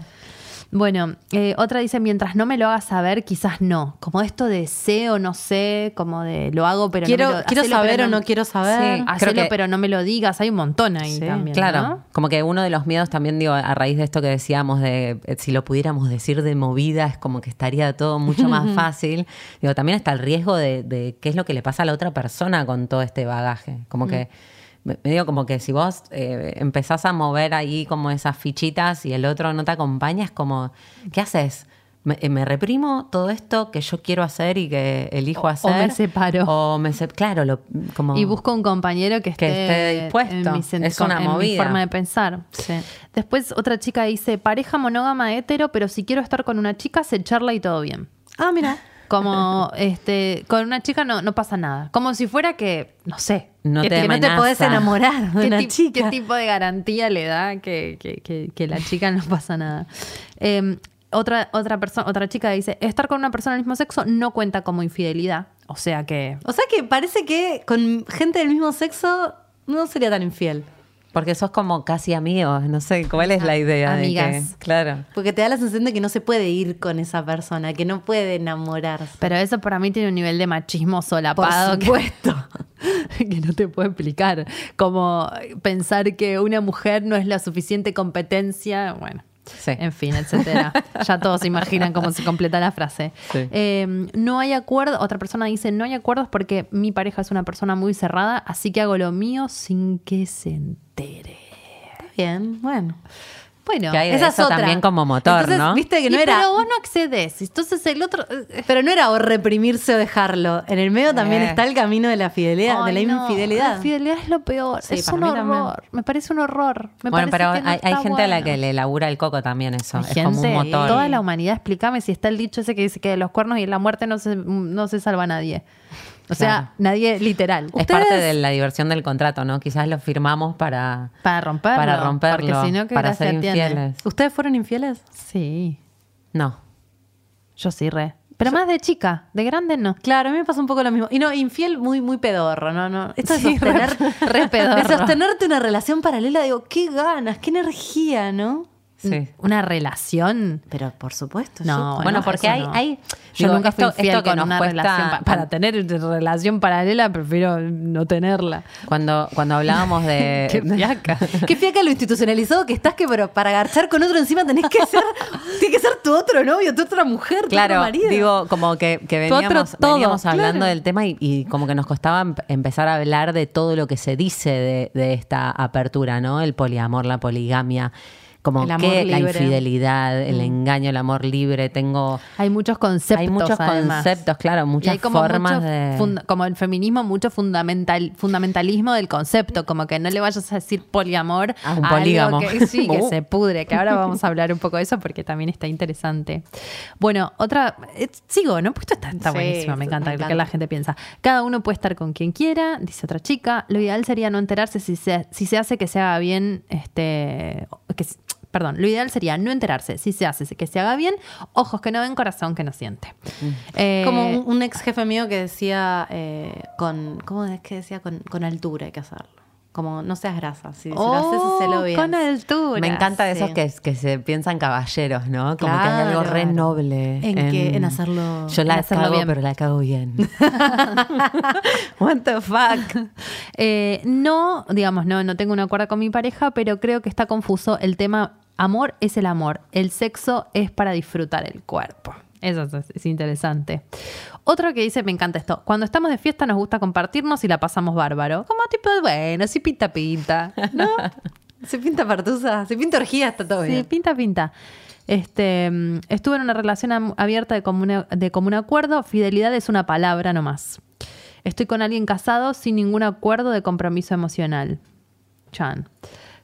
Bueno, eh, otra dice, mientras no me lo hagas saber, quizás no. Como esto de sé o no sé, como de lo hago, pero Quiero, no me lo, quiero hacelo, saber o no quiero saber. Sí. Hacelo, que- pero no me lo digas. Hay un montón ahí Sí, también. Claro, ¿no? como que uno de los miedos también, digo, a raíz de esto que decíamos, de eh, si lo pudiéramos decir de movida, es como que estaría todo mucho más fácil. Digo, también está el riesgo de, de qué es lo que le pasa a la otra persona con todo este bagaje. Como que, me me digo, como que si vos eh, empezás a mover ahí como esas fichitas y el otro no te acompaña, es como, ¿qué haces? Me, eh, me reprimo todo esto que yo quiero hacer y que elijo O- o hacer. me separo. O me se- claro, lo, como... Y busco un compañero que esté, Que esté dispuesto. en mi, Es con- una en mi forma de pensar. Sí. Después otra chica dice, pareja monógama hetero, pero si quiero estar con una chica, se charla y todo bien. Ah, mira. Como este, con una chica no, no pasa nada. Como si fuera que, no sé. No que te Que no te podés enamorar de ¿Qué, una chica. qué tipo de garantía le da que, que- que- que la chica no pasa nada? Eh, otra, otra, persona, otra chica dice, estar con una persona del mismo sexo no cuenta como infidelidad. O sea que... O sea que parece que con gente del mismo sexo no sería tan infiel. Porque sos como casi amigos, no sé, ¿cuál es la idea? de Amigas. que- claro. Porque te da la sensación de que no se puede ir con esa persona, que no puede enamorarse. Pero eso para mí tiene un nivel de machismo solapado. Por que- supuesto. que no te puedo explicar. Como pensar que una mujer no es la suficiente competencia. Bueno. Sí. En fin, etcétera. ya todos se imaginan cómo se completa la frase. Sí. Eh, no hay acuerdo, otra persona dice, no hay acuerdos porque mi pareja es una persona muy cerrada, así que hago lo mío sin que se entere. Está bien, bueno. Bueno, Que hay de esa es otra. también como motor, Entonces, ¿no? Viste que no era. Pero vos no accedes. Entonces el otro... eh, Pero no era o reprimirse o dejarlo. En el medio también Eh. está el camino de la fidelidad, de la no, infidelidad. La infidelidad es lo peor. Sí, es un horror. también. Me parece un horror. Me bueno, pero que no hay, gente a la que le labura el coco también eso. Hay es como un motor. toda la humanidad, explícame si está el dicho ese que dice que de los cuernos y la muerte no se, no se salva nadie. O sea, Claro. nadie literal. Es parte de la diversión del contrato, ¿no? Quizás lo firmamos para, Para romperlo. para romperlo, Porque si no, ¿qué para ser tiene? infieles. ¿Ustedes fueron infieles? Sí, No. yo sí, re. Pero más de chica, de grande no. Claro, a mí me pasa un poco lo mismo. Y no, infiel muy, muy pedorro, ¿no? no. Esto de Sí, re- sostener, re pedorro. de sostenerte una relación paralela, digo, qué ganas, qué energía, ¿no? Sí. una relación. Pero por supuesto. No, yo- Bueno, no, porque hay- no. hay- Yo digo, nunca fui esto- fiel esto que con nos una cuesta- relación. pa- para tener relación paralela, prefiero no tenerla. Cuando, cuando hablábamos de. Qué fiaca. Qué fiaca lo institucionalizado que estás que pero para garchar con otro encima tenés que ser, tiene que ser tu otro novio, tu otra mujer, tu Claro, otro marido. digo, como que, que Tu otro veníamos, todo, veníamos hablando claro. del tema y, y como que nos costaba em- empezar a hablar de todo lo que se dice de, de esta apertura, ¿no? El poliamor, la poligamia, como que la infidelidad, el engaño, el amor libre, tengo... Hay muchos conceptos. Hay muchos además. conceptos, claro, muchas como formas mucho de... funda- como el feminismo, mucho fundamental, fundamentalismo del concepto, como que no le vayas a decir poliamor A un algo polígamo. que, sí, que Uh. se pudre, que ahora vamos a hablar un poco de eso porque también está interesante. Bueno, otra, eh, sigo, ¿no? Pues esto está, está Sí, buenísimo, me me encanta, lo que la gente piensa. Cada uno puede estar con quien quiera, dice otra chica. Lo ideal sería no enterarse si se, si se hace que se haga bien, este, que, perdón, lo ideal sería no enterarse si se hace que se haga bien, ojos que no ven, corazón que no siente. Eh, Como un, un ex jefe mío que decía eh, con, ¿cómo es que decía? Con, con altura hay que hacerlo. Como no seas grasa, si, si lo haces, Oh, hacelo bien. Con altura. Me encanta de sí. esos que, que se piensan caballeros, ¿no? Como que hay algo re noble. En que- en hacerlo- Yo la hacerlo cago, bien. pero la cago bien. What the fuck? Eh, no, digamos, no, no tengo un acuerdo con mi pareja, pero creo que está confuso el tema amor es el amor, el sexo es para disfrutar el cuerpo. Eso es, es interesante. Otro que dice, me encanta esto, cuando estamos de fiesta nos gusta compartirnos y la pasamos bárbaro. Como tipo, bueno, sí pinta, pinta. ¿No? Se pinta partusa, se pinta orgía, está todo Sí, bien. pinta, pinta. Este, mm, estuve en una relación abierta de común, de común acuerdo. Fidelidad es una palabra nomás. Estoy con alguien casado sin ningún acuerdo de compromiso emocional. Chan.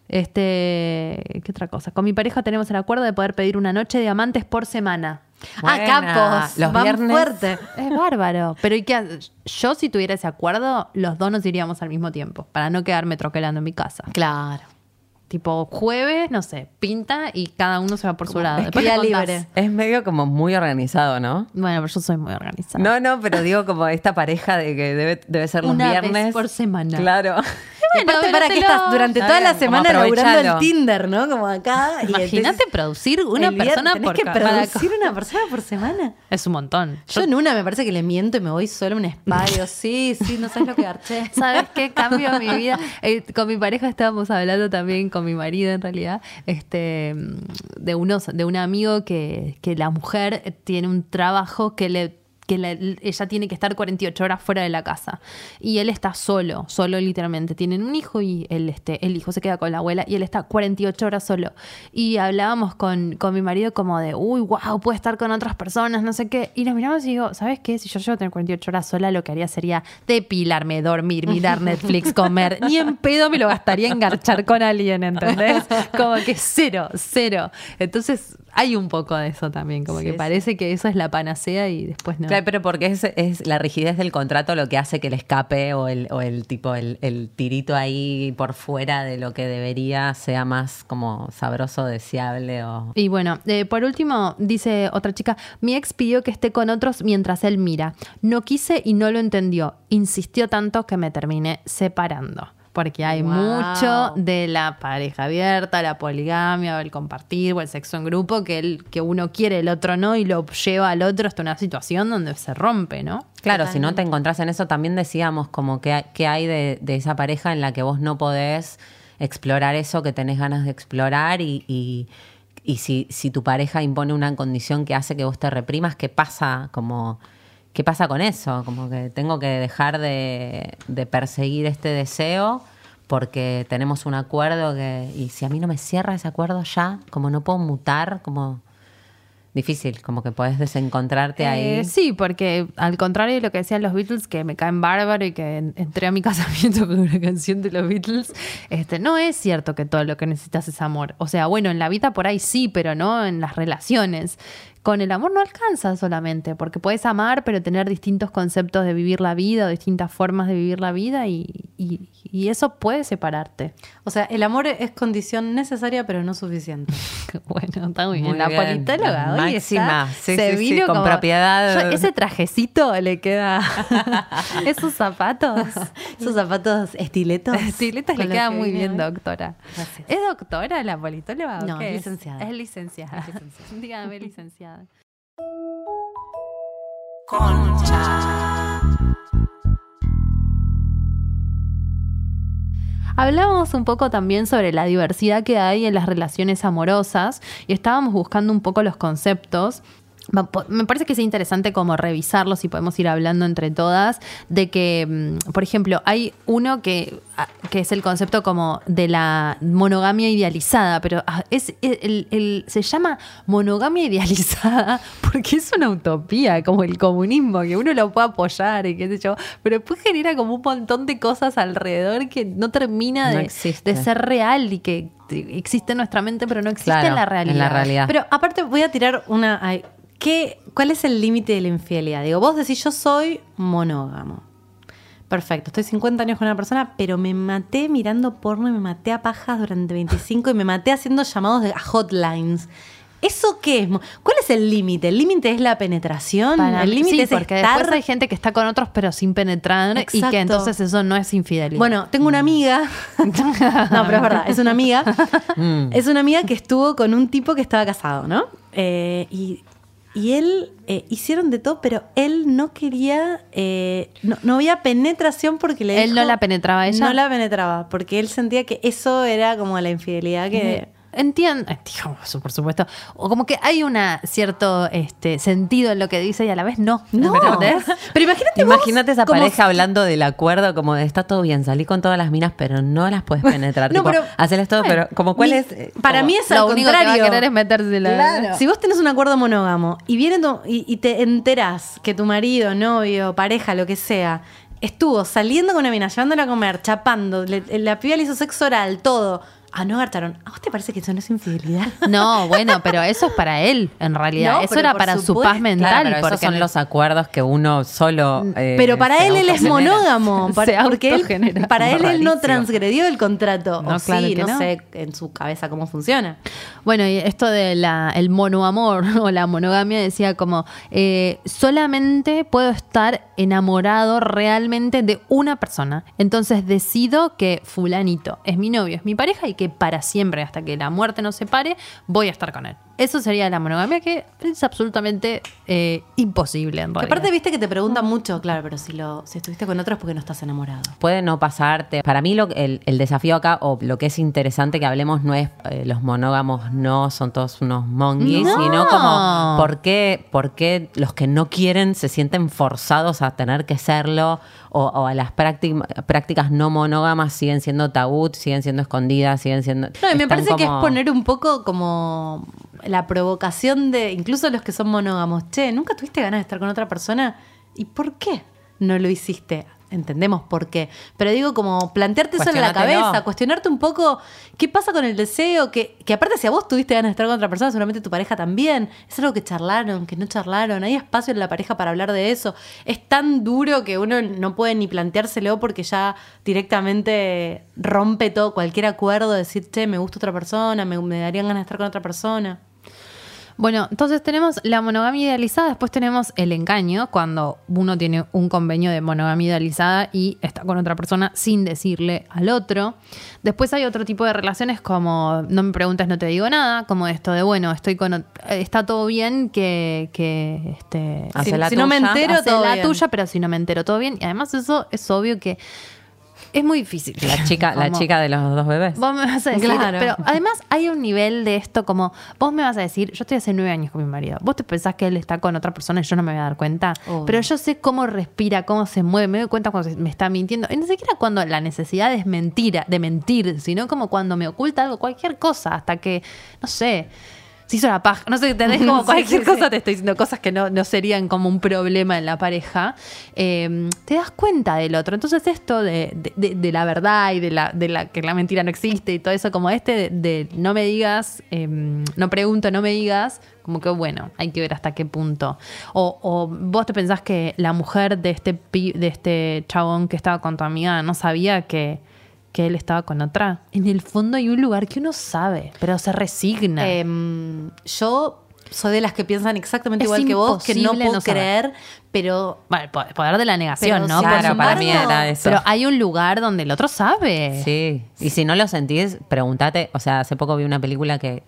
Este, ¿qué otra cosa? Con mi pareja tenemos el acuerdo de poder pedir una noche de amantes por semana. Ah, capos. Los van viernes. fuerte. Es bárbaro. Pero ¿y qué yo si tuviera ese acuerdo, los dos nos iríamos al mismo tiempo, para no quedarme troquelando en mi casa. Claro. Tipo jueves, no sé, pinta y cada uno se va por su lado. es Después día me contás. libre. Es medio como muy organizado, ¿no? Bueno, pero yo soy muy organizada. No, no, pero digo como esta pareja de que debe, debe ser los Una vez viernes. por semana. Claro. Aparte, para que lo- estás durante toda la semana laburando el. Tinder, ¿no? Como acá. Imagínate producir una persona por que producir una persona por semana. Es un montón. Yo en una me parece que le miento y me voy solo a un spa. digo, sí, sí, no sabes lo que garché. ¿Sabes qué cambio mi vida? Eh, con mi pareja estábamos hablando también, con mi marido en realidad, este, de, unos, de un amigo que, que la mujer tiene un trabajo que le que la- ella tiene que estar 48 horas fuera de la casa. Y él está solo, solo literalmente. Tienen un hijo y él, este, el hijo se queda con la abuela y él está 48 horas solo. Y hablábamos con, con mi marido como de, uy, wow, puede estar con otras personas, no sé qué. Y nos miramos y digo, ¿sabes qué? Si yo llego a tener 48 horas sola, lo que haría sería depilarme, dormir, mirar Netflix, comer. Ni en pedo me lo gastaría en garchar con alguien, ¿entendés? Como que cero, cero. Entonces hay un poco de eso también, como Sí, que sí. parece que eso es la panacea y después no. Claro, pero porque es, es la rigidez del contrato lo que hace que el escape o el, o el tipo, el, el tirito ahí por fuera de lo que debería sea más como sabroso, deseable o... Y bueno, eh, por último, dice otra chica, mi ex pidió que esté con otros mientras él mira. No quise y no lo entendió. Insistió tanto que me terminé separando. Porque hay Wow. mucho de la pareja abierta, la poligamia, o el compartir, o el sexo en grupo, que, el, que uno quiere, el otro no, y lo lleva al otro hasta una situación donde se rompe, ¿no? Claro, si no te encontrás en eso, también decíamos como que, hay- que hay de, de esa pareja en la que vos no podés explorar eso que tenés ganas de explorar y, y, y si, si tu pareja impone una condición que hace que vos te reprimas, ¿qué pasa? Como, ¿Qué pasa con eso? Como que tengo que dejar de, perseguir este deseo porque tenemos un acuerdo que, y si a mí no me cierra ese acuerdo ya, como no puedo mutar, como difícil, como que podés desencontrarte ahí. Eh, sí, porque al contrario de lo que decían los Beatles, que me caen bárbaro y que en- entré a mi casamiento con una canción de los Beatles, este, no es cierto que todo lo que necesitas es amor. O sea, bueno, en la vida por ahí sí, pero no en las relaciones. Con el amor no alcanza solamente, porque puedes amar, pero tener distintos conceptos de vivir la vida o distintas formas de vivir la vida y, y, y eso puede separarte. O sea, el amor es condición necesaria, pero no suficiente. Bueno, está muy bien. La politóloga hoy Máxima. está- Sí, se sí, con como- propiedad. Yo- ese trajecito le queda. Esos zapatos. Esos zapatos estiletos. Estiletas le queda que muy bien, hoy. doctora. Gracias. ¿Es doctora la politóloga? o No, qué es licenciada. Es licenciada. Dígame, licenciada. Hablamos un poco también sobre la diversidad que hay en las relaciones amorosas y estábamos buscando un poco los conceptos. Me parece que es interesante como revisarlos y podemos ir hablando entre todas de que, mm, por ejemplo, hay uno que, ah, que es el concepto como de la monogamia idealizada, pero ah, es el- el- se llama monogamia idealizada porque es una utopía, como el comunismo, que uno lo puede apoyar y qué sé yo, pero después genera como un montón de cosas alrededor que no termina No de, ser real y que te- existe en nuestra mente, pero no existe Claro, en la realidad. en la realidad. Pero aparte voy a tirar una... ¿qué, ¿Cuál es el límite de la infidelidad? Digo, vos decís yo soy monógamo. Perfecto, estoy 50 años con una persona, pero me maté mirando porno y me maté a pajas durante 25 y me maté haciendo llamados de, a hotlines. ¿Eso qué es? ¿Cuál es el límite? ¿El límite es la penetración? Para ¿El límite sí, es porque estar? después hay gente que está con otros pero sin penetrar y que entonces eso no es infidelidad. Bueno, tengo una amiga. no, pero es verdad, es una amiga. Mm. Es una amiga que estuvo con un tipo que estaba casado, ¿no? Eh, y, y él eh, hicieron de todo, pero él no quería. eh, no, no había penetración porque le ¿Él dijo- no la penetraba a ella? No la penetraba, porque él sentía que eso era como la infidelidad que. Entiendo, por supuesto. O como que hay un cierto este, sentido en lo que dice y a la vez no. No, pero imagínate vos Imagínate esa como pareja hablando del acuerdo, como de está todo bien, salí con todas las minas, pero no las puedes penetrar. No, tipo, pero- hacerles todo, pero como cuál Mi- es. eh, Para como- mí es Lo al único que va a contrario. querer es meterse la... Claro. Si vos tenés un acuerdo monógamo y viene tu- y, y te enterás que tu marido, novio, pareja, lo que sea, estuvo saliendo con una mina, llevándola a comer, chapando, le- la piba le hizo sexo oral, todo. Ah, no agarcharon. ¿A vos te parece que eso no es infidelidad? No, bueno, pero eso es para él, en realidad. No, eso era para su paz mental. Claro, pero esos porque son los acuerdos que uno solo. eh, Pero para él él es monógamo, para- porque él, para él él no transgredió el contrato. No, o claro sí, que no, no. sé en su cabeza cómo funciona. Bueno, y esto del el monoamor o la monogamia decía como, eh, solamente puedo estar enamorado realmente de una persona. Entonces decido que fulanito es mi novio, es mi pareja y que para siempre, hasta que la muerte nos separe, voy a estar con él. Eso sería la monogamia que es absolutamente eh, imposible en Que realidad. aparte viste que te preguntan mucho, claro, pero si lo si estuviste con otros porque no estás enamorado. Puede no pasarte. Para mí lo, el, el desafío acá, o lo que es interesante que hablemos, no es eh, los monógamos no son todos unos monguis, No. sino como por qué, por qué los que no quieren se sienten forzados a tener que serlo, o, o a las prácti- prácticas no monógamas siguen siendo tabú, siguen siendo escondidas, siguen siendo... No, y me parece que es poner un poco como la provocación de, incluso los que son monógamos, che, ¿nunca tuviste ganas de estar con otra persona? ¿Y por qué no lo hiciste? Entendemos por qué. Pero digo, como plantearte eso en la cabeza, cuestionarte un poco qué pasa con el deseo, que, que aparte si a vos tuviste ganas de estar con otra persona, seguramente tu pareja también. Es algo que charlaron, que no charlaron. Hay espacio en la pareja para hablar de eso. Es tan duro que uno no puede ni planteárselo porque ya directamente rompe todo, cualquier acuerdo, decir, che, me gusta otra persona, me, me darían ganas de estar con otra persona. Bueno, entonces tenemos la monogamia idealizada, después tenemos el engaño, cuando uno tiene un convenio de monogamia idealizada y está con otra persona sin decirle al otro. Después hay otro tipo de relaciones como no me preguntes, no te digo nada, como esto de bueno, estoy con está todo bien que, que este, Si- la si no me tuya. entero, todo la bien. tuya, pero si no me entero todo bien. Y además eso es obvio que es muy difícil. La chica, la chica de los dos bebés. Vos me vas a decir, Claro. pero además hay un nivel de esto como, vos me vas a decir, yo estoy hace nueve años con mi marido, vos te pensás que él está con otra persona y yo no me voy a dar cuenta, Obvio. pero yo sé cómo respira, cómo se mueve, me doy cuenta cuando se- me está mintiendo, y ni siquiera cuando la necesidad es mentira, de mentir, sino como cuando me oculta algo, cualquier cosa, hasta que, no sé, se hizo la paja. No sé, te como cualquier sí, cosa, sí. te estoy diciendo cosas que no, no serían como un problema en la pareja. Eh, te das cuenta del otro. Entonces, esto de, de- de- de la verdad y de la, de la que la mentira no existe y todo eso, como este de, no me digas, eh, no pregunto, no me digas, como que bueno, hay que ver hasta qué punto. O, o vos te pensás que la mujer de este, de este chabón que estaba con tu amiga no sabía que que él estaba con otra. En el fondo hay un lugar que uno sabe, pero se resigna. Em, yo soy de las que piensan exactamente Es igual que vos, que no puedo no saber. creer, pero bueno, el po- el poder de la negación, ¿no? Claro, para mí era eso. Pero hay un lugar donde el otro sabe. Sí, y si no lo sentís, pregúntate. O sea, hace poco vi una película que,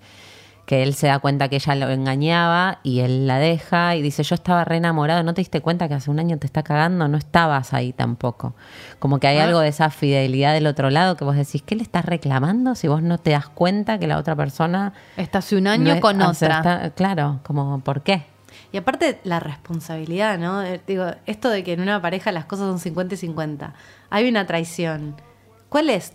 que él se da cuenta que ella lo engañaba y él la deja y dice, yo estaba re enamorado, ¿no te diste cuenta que hace un año te está cagando? No estabas ahí tampoco. Como que hay Ah. algo de esa fidelidad del otro lado que vos decís, ¿qué le estás reclamando si vos no te das cuenta que la otra persona... Está hace un no año es- con sea, otra. está- claro, como, ¿por qué? Y aparte la responsabilidad, ¿no? Eh, Digo, esto de que en una pareja las cosas son 50 y 50. Hay una traición. ¿Cuál es?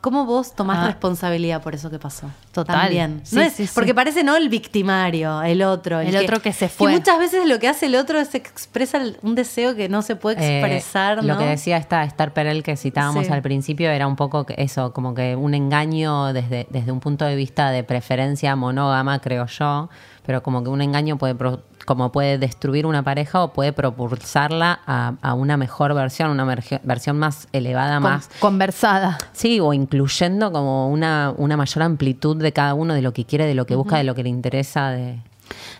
¿Cómo vos tomás Ah. responsabilidad por eso que pasó? Total. También. Sí, no es, sí, sí. Porque parece no el victimario, el otro. El otro que se fue. Y muchas veces lo que hace el otro es expresa un deseo que no se puede Eh, expresar, ¿no? Lo que decía esta Star Perel que citábamos al principio era un poco eso, como que un engaño desde, desde un punto de vista de preferencia monógama, creo yo, pero como que un engaño puede pro- como puede destruir una pareja o puede propulsarla a, a una mejor versión, una merge- versión más elevada, Con- más conversada. Sí, o incluyendo como una, una mayor amplitud de cada uno, de lo que quiere, de lo que busca, de lo que le interesa, de...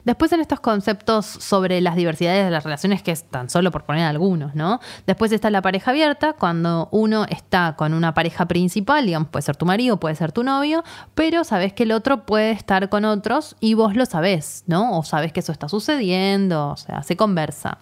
Después en estos conceptos sobre las diversidades de las relaciones, que es tan solo por poner algunos, ¿no? Después está la pareja abierta, cuando uno está con una pareja principal, digamos, puede ser tu marido, puede ser tu novio, pero sabes que el otro puede estar con otros y vos lo sabés, ¿no? O sabes que eso está sucediendo, o sea, se conversa.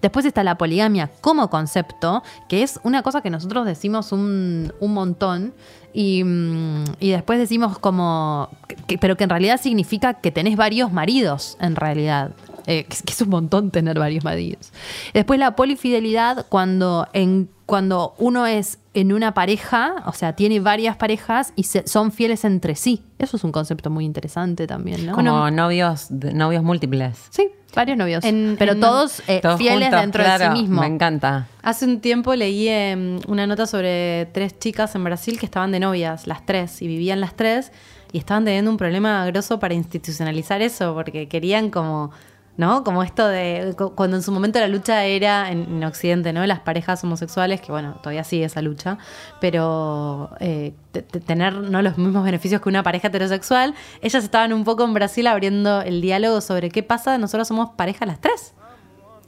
Después está la poligamia como concepto, que es una cosa que nosotros decimos un, un montón. Y, mm, y después decimos como, que- pero que en realidad significa que tenés varios maridos, en realidad. Eh, que, es- un montón tener varios maridos. Después la polifidelidad, cuando, en, cuando uno es en una pareja, o sea, tiene varias parejas y se- son fieles entre sí. Eso es un concepto muy interesante también, ¿no? Como novios, novios múltiples. Sí, varios novios. En- pero en- todos, eh, Todos fieles juntos, dentro de sí mismo. Me encanta. Hace un tiempo leí em, una nota sobre tres chicas en Brasil que estaban de novias, las tres, y vivían las tres, y estaban teniendo un problema grosso para institucionalizar eso, porque querían como, ¿no? Como esto de, cu- cuando en su momento la lucha era en, en Occidente, ¿no? Las parejas homosexuales, que bueno, todavía sigue esa lucha, pero eh, te- te- tener no los mismos beneficios que una pareja heterosexual, ellas estaban un poco en Brasil abriendo el diálogo sobre qué pasa, nosotros somos pareja las tres.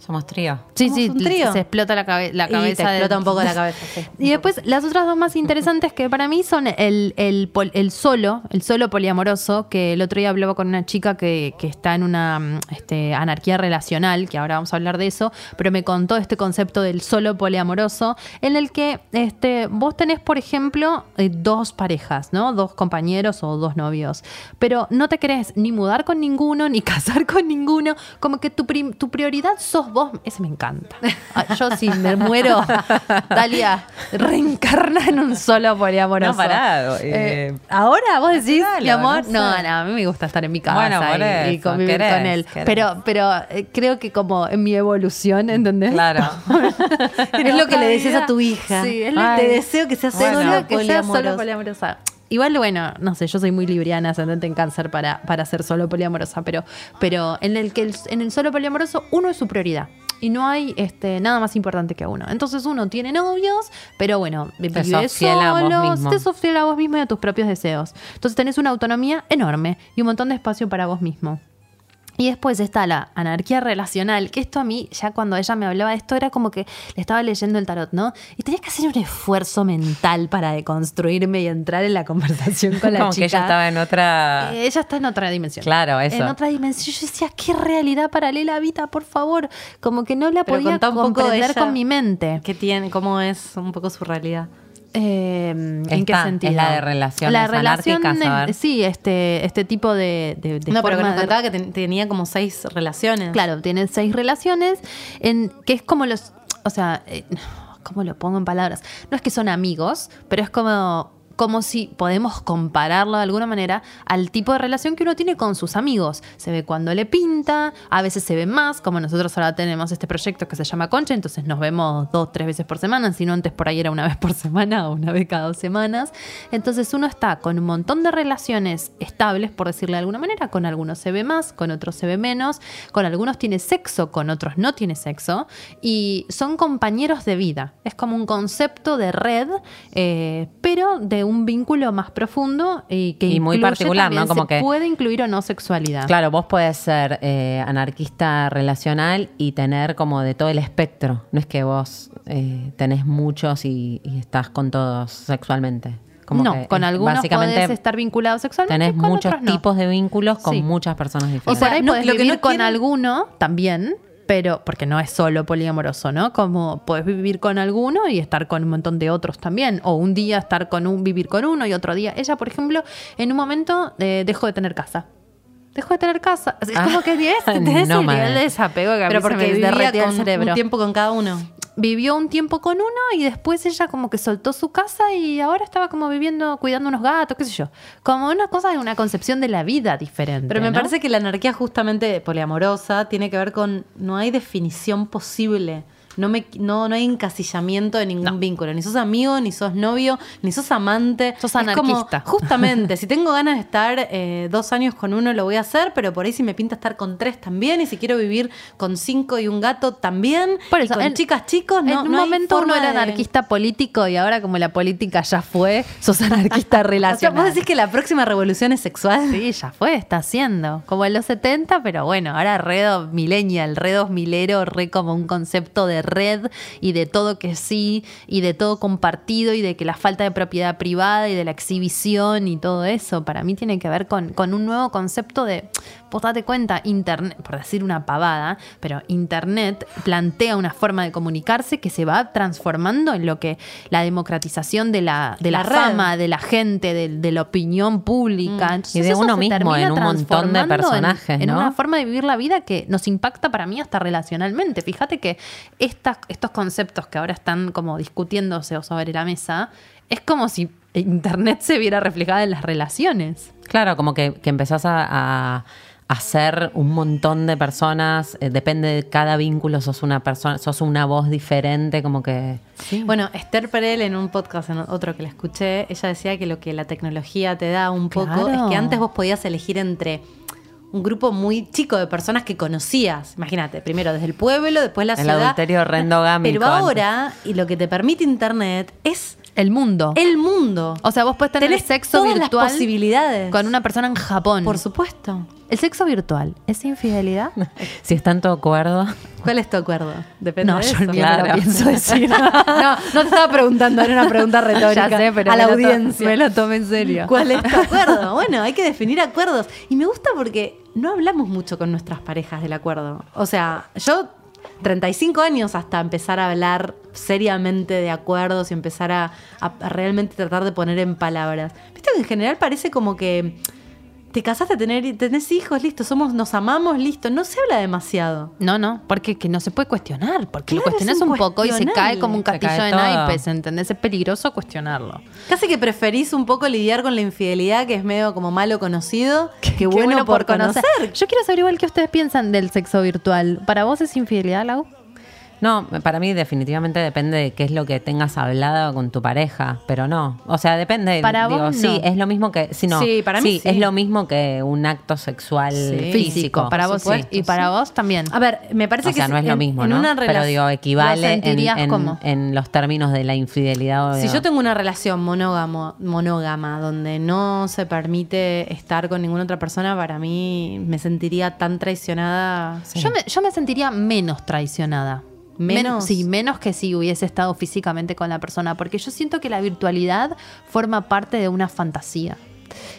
Somos trío. Sí, sí, un trío. se explota la, cabe- la Y te cabeza. de- explota un poco la cabeza, sí. Y después, las otras dos más interesantes que para mí son el, el, solo, el solo poliamoroso, que el otro día hablaba con una chica que, que está en una mm, este, anarquía relacional, que ahora vamos a hablar de eso, pero me contó este concepto del solo poliamoroso, en el que este, vos tenés, por ejemplo, eh, dos parejas, ¿no? Dos compañeros o dos novios, pero no te querés ni mudar con ninguno, ni casar con ninguno, como que tu, tu prioridad sos vos, ese me encanta. Ay, yo si me muero, Dalia, reencarna en un solo poliamoroso. No, pará, Eh, eh, Ahora vos decís, mi amor, no sé. no, no, a mí me gusta estar en mi casa Bueno, por y, convivir querés, con él. querés. Pero, pero eh, creo que como en mi evolución, ¿entendés? Claro. Es lo que le decías a tu hija. Sí, es lo Ay. Te deseo que seas Bueno. solo que sea poliamorosa. solo poliamorosa. Igual, bueno, no sé, yo soy muy libriana, ascendente en cáncer para, para ser solo poliamorosa, pero, pero en el que el, en el solo poliamoroso uno es su prioridad. Y no hay este, nada más importante que uno. Entonces uno tiene novios, pero bueno, vive sos fiel a vos solo, mismo. te sos fiel a vos mismo y a tus propios deseos. Entonces tenés una autonomía enorme y un montón de espacio para vos mismo. Y después está la anarquía relacional, que esto a mí, ya cuando ella me hablaba de esto, era como que le estaba leyendo el tarot, ¿no? Y tenía que hacer un esfuerzo mental para deconstruirme y entrar en la conversación con la Como chica. que ella estaba en otra... Eh, ella está en otra dimensión. Claro, eso. En otra dimensión. Yo decía, ¿qué realidad paralela habita, por favor? Como que no la Pero podía contá un poco comprender ella con mi mente. ¿Qué tiene? ¿Cómo es un poco su realidad? Eh, ¿En qué sentido? es la de relaciones La relación, anárquicas, a ver. sí, este, este tipo de, de, de no, pero que nos contaba que ten- tenía como seis relaciones. Claro, tienen seis relaciones, en, que es como los, o sea, eh, ¿cómo lo pongo en palabras? No es que son amigos, pero es como como si podemos compararlo de alguna manera al tipo de relación que uno tiene con sus amigos. Se ve cuando le pinta, a veces se ve más, como nosotros ahora tenemos este proyecto que se llama Concha, entonces nos vemos dos, tres veces por semana, si no antes por ahí era una vez por semana o una vez cada dos semanas. Entonces uno está con un montón de relaciones estables, por decirle de alguna manera, con algunos se ve más, con otros se ve menos, con algunos tiene sexo, con otros no tiene sexo, y son compañeros de vida. Es como un concepto de red, eh, pero de un vínculo más profundo y que Y muy incluye particular, ¿no? Como se que- puede incluir o no sexualidad. Claro, vos puedes ser eh, anarquista relacional y tener como de todo el espectro. No es que vos eh, tenés muchos y, y estás con todos sexualmente. Como no, que con algunos básicamente podés estar vinculado sexualmente. tenés con muchos otros no. tipos de vínculos con Sí. muchas personas Y diferentes. por ahí no, podés lo que vivir no con quieren- alguno también, pero porque no es solo poliamoroso, ¿no? Como podés vivir con alguno y estar con un montón de otros también. O un día estar con un, vivir con uno y otro día. Ella, por ejemplo, en un momento eh, dejó de tener casa. Dejó de tener casa. Es Ah, como que ese nómada. nivel de desapego que a Pero mí se porque me vivía el con cerebro. un tiempo con cada uno. Vivió un tiempo con uno y después ella como que soltó su casa y ahora estaba como viviendo, cuidando unos gatos, qué sé yo. Como una cosa de una concepción de la vida diferente. Pero me ¿no? parece que la anarquía justamente poliamorosa tiene que ver con no hay definición posible. No, me, no, no hay encasillamiento de ningún No. vínculo. Ni sos amigo, ni sos novio, ni sos amante. Sos Es como, anarquista. justamente, si tengo ganas de estar eh, dos años con uno, lo voy a hacer, pero por ahí si me pinta estar con tres también. Y si quiero vivir con cinco y un gato también. Por y eso, con en- chicas, chicos, no. en un no momento uno era de- anarquista político y ahora como la política ya fue, sos anarquista O sea, relacional. vos decís que la próxima revolución es sexual. Sí, ya fue, está haciendo. Como en los 70, pero bueno, ahora redo millennial, redos milero, re como un concepto de red y de todo que sí, y de todo compartido, y de que la falta de propiedad privada y de la exhibición y todo eso, para mí tiene que ver con, con un nuevo concepto de, vos date cuenta, Internet, por decir una pavada, pero Internet plantea una forma de comunicarse que se va transformando en lo que la democratización de la, de la, La fama, de la gente, de, de la opinión pública. Entonces Y de uno mismo en un montón de en- personajes, En, una forma de vivir la vida que nos impacta para mí hasta relacionalmente. Fíjate que estos conceptos que ahora están como discutiéndose o sobre la mesa, es como si Internet se viera reflejada en las relaciones. Claro, como que, que empezás a, a hacer un montón de personas, eh, depende de cada vínculo, sos una persona, sos una voz diferente, como que... Bueno, Esther Perel en un podcast, en otro que la escuché, ella decía que lo que la tecnología te da un poco Claro. es que antes vos podías elegir entre un grupo muy chico de personas que conocías. Imagínate, primero desde el pueblo, después la El ciudad. adulterio endogámico Pero antes. ahora, y lo que te permite Internet es El mundo. el mundo. o sea, vos puedes tener Tenés sexo todas virtual las posibilidades. con una persona en Japón. Por supuesto. ¿El sexo virtual es infidelidad? Si están de acuerdo. ¿Cuál es tu acuerdo? Depende No, de yo eso. ni me lo Claro. pienso decir. no, no te estaba preguntando, era una pregunta retórica Ya sé, pero a la me lo to- audiencia. me lo tomé en serio. ¿Cuál es tu acuerdo? Bueno, hay que definir acuerdos. Y me gusta porque no hablamos mucho con nuestras parejas del acuerdo. O sea, yo 35 años hasta empezar a hablar seriamente de acuerdos y empezar a, realmente tratar de poner en palabras. Viste que en general parece como que te casaste, tener, tenés hijos, listo, somos, nos amamos, listo. No se habla demasiado. No, no, porque que no se puede cuestionar, porque lo cuestionas es un poco y se cae como un castillo de todo. naipes, ¿entendés? Es peligroso cuestionarlo. Casi que preferís un poco lidiar con la infidelidad, que es medio como malo conocido, que bueno, por conocer. Yo quiero saber igual qué ustedes piensan del sexo virtual. ¿Para vos es infidelidad, Lau? No, para mí definitivamente depende de qué es lo que tengas hablado con tu pareja, pero no. O sea, depende. Para digo, vos, sí, no. es lo mismo que. Sí, no. Sí, para mí sí. es lo mismo que un acto sexual Sí. físico. Para vos sí. Y para vos también. A ver, me parece o sea, que no es lo mismo, en ¿no? una Pero relación- digo, equivale en, sentirías en- como? en los términos de la infidelidad. Si yo tengo una relación monógamo, monógama donde no se permite estar con ninguna otra persona, para mí me sentiría tan traicionada. Yo, me, yo me sentiría menos traicionada. ¿Menos? Men- sí, menos que si hubiese estado físicamente con la persona, porque yo siento que la virtualidad forma parte de una fantasía.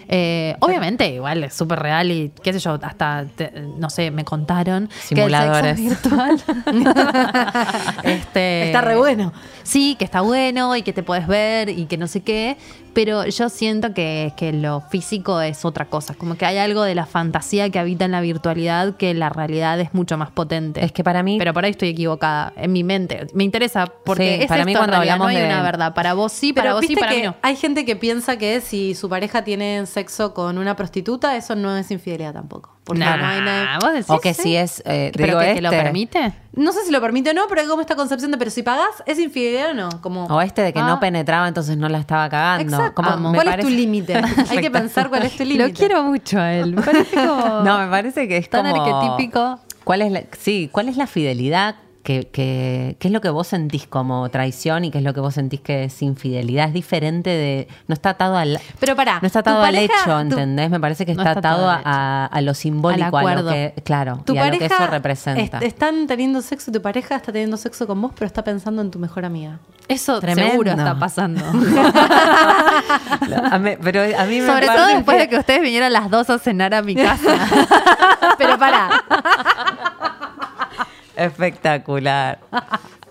Eh, obviamente, igual es súper real y qué sé yo, hasta, te- no sé, me contaron Simuladores. que el sexo virtual este, Está re bueno. Sí, que está bueno y que te puedes ver y que no sé qué, pero yo siento que, que lo físico es otra cosa, como que hay algo de la fantasía que habita en la virtualidad que la realidad es mucho más potente. Es que para mí. Pero por ahí estoy equivocada en mi mente. Me interesa porque Sí, es para esto, mí cuando realidad, hablamos no hay de- una verdad. Para vos sí, para Pero vos sí, para que mí no. hay gente que piensa que si su pareja tiene sexo con una prostituta, eso no es infidelidad tampoco. Porque Nah, no hay nada- vos decís, o que sí. si es. eh, ¿Pero digo, que te lo este, permite? No sé si lo permite o no, pero hay como esta concepción de, pero si pagás, ¿es infidelidad o no? Como, O este de que Ah. no penetraba, entonces no la estaba cagando. Exacto. Como, me ¿Cuál parece- es tu límite? hay que pensar cuál es tu límite. Lo quiero mucho a él. Me parece como No, me parece que es tan como... arquetípico. ¿Cuál es la, sí, ¿cuál es la fidelidad? Que, que- ¿Qué es lo que vos sentís como traición y qué es lo que vos sentís que es infidelidad? Es diferente de... No está atado al... Pero pará, No está atado al pareja- hecho, tu- ¿entendés? Me parece que No está, está atado a, a lo simbólico, a lo acuerdo. que... Claro, Tu y a lo pareja que eso representa. est- están teniendo sexo, tu pareja está teniendo sexo con vos, pero está pensando en tu mejor amiga. Eso Tremendo. seguro está pasando. A mí- pero a mí me Sobre todo después que- de que ustedes vinieran las dos a cenar a mi casa. Pero pará, Espectacular.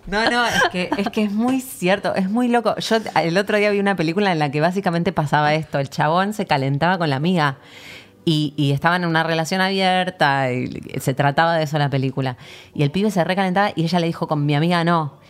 No, no, es que, es que es muy cierto, es muy loco. Yo el otro día vi una película en la que básicamente pasaba esto. El chabón se calentaba con la amiga y, y estaban en una relación abierta y se trataba de eso la película. Y el pibe se recalentaba y ella le dijo con mi amiga no.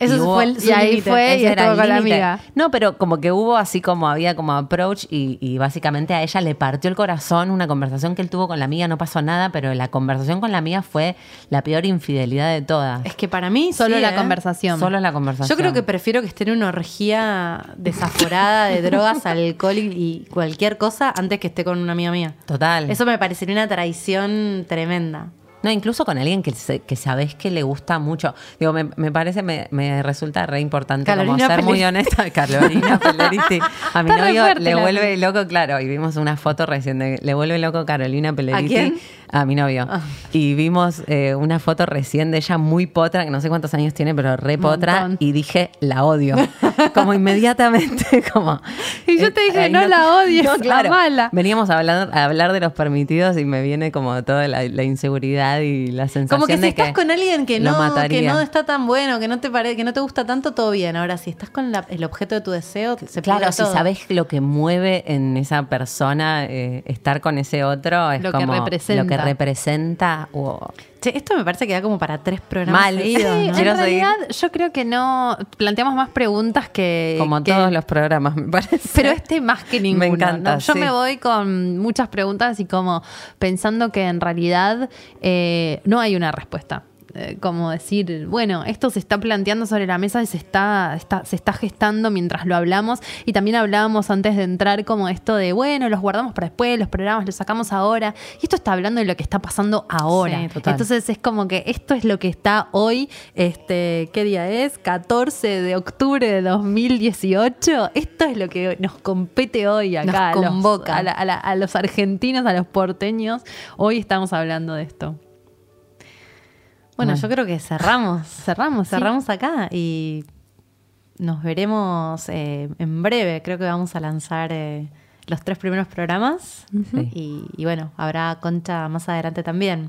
Eso Y hubo- fue el- y ahí fue y estuvo con la amiga. No, pero como que hubo así como había como approach y, y básicamente a ella le partió el corazón una conversación que él tuvo con la amiga, no pasó nada, pero la conversación con la amiga fue la peor infidelidad de todas. es que para mí Solo sí, la ¿eh? conversación. Solo la conversación. Yo creo que prefiero que esté en una orgía desaforada de drogas, alcohol y, y cualquier cosa antes que esté con una amiga mía. Total. Eso me parecería una traición tremenda. No, incluso con alguien que, se- que sabes que le gusta mucho. Digo, me, me parece, me, me resulta re importante como ser muy honesta. Carolina Pelleriti. A mi Está novio fuerte le vuelve loco, claro, y vimos una foto recién de, le vuelve loco Carolina Pelleriti. quién? A mi novio. Ah. Y vimos eh, una foto recién de ella muy potra, que no sé cuántos años tiene, pero re potra, Montón. y dije, la odio. Como inmediatamente, como... Y yo te dije, no la odies, amala. Veníamos a hablar, a hablar de los permitidos y me viene como toda la, la inseguridad y la sensación Como que si de estás con alguien que no, que no está tan bueno, que no te pare, que no te gusta tanto, todo bien. Ahora, si estás con la- el objeto de tu deseo, se Claro, si todo. sabes lo que mueve en esa persona, eh, estar con ese otro es Lo que representa. lo que representa. wow. Che, esto me parece que da como para tres programas Mal. Sí, ¿no? Quiero en seguir. realidad yo creo que no planteamos más preguntas que Como que- todos los programas, me parece. pero este más que ninguno. encanta, ¿no? Yo sí. me voy con muchas preguntas y como pensando que en realidad eh, no hay una respuesta. Eh, como decir, bueno, esto se está planteando sobre la mesa y se está, está- se está gestando mientras lo hablamos. Y también hablábamos antes de entrar como esto de, bueno, los guardamos para después, los programas los sacamos ahora. Y esto está hablando de lo que está pasando ahora. Sí, total. Entonces es como que esto es lo que está hoy, este, ¿qué día es? 14 de octubre de 2018. Esto es lo que nos compete hoy acá. Nos a los- convoca. a, la- a la- a los argentinos, a los porteños. Hoy estamos hablando de esto. Bueno, Bueno. yo creo que cerramos. Cerramos, sí. Cerramos acá y nos veremos eh, en breve. Creo que vamos a lanzar eh, los tres primeros programas. Y bueno, habrá concha más adelante también.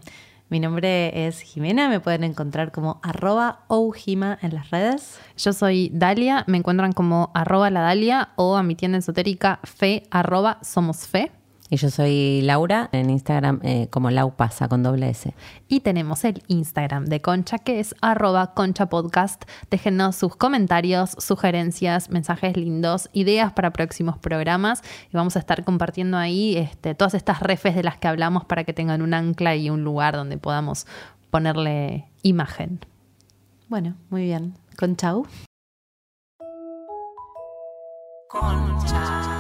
Mi nombre es Jimena, me pueden encontrar como arroba oujima en las redes. Yo soy Dalia, me encuentran como arroba la Dalia o a mi tienda esotérica fe arroba somos fe. Y yo soy Laura, en Instagram eh, como Laupasa con doble S. Y tenemos el Instagram de Concha, que es arroba Concha Podcast. Déjennos sus comentarios, sugerencias, mensajes lindos, ideas para próximos programas. Y vamos a estar compartiendo ahí este, todas estas refes de las que hablamos para que tengan un ancla y un lugar donde podamos ponerle imagen. Bueno, muy bien. Con chau. Concha.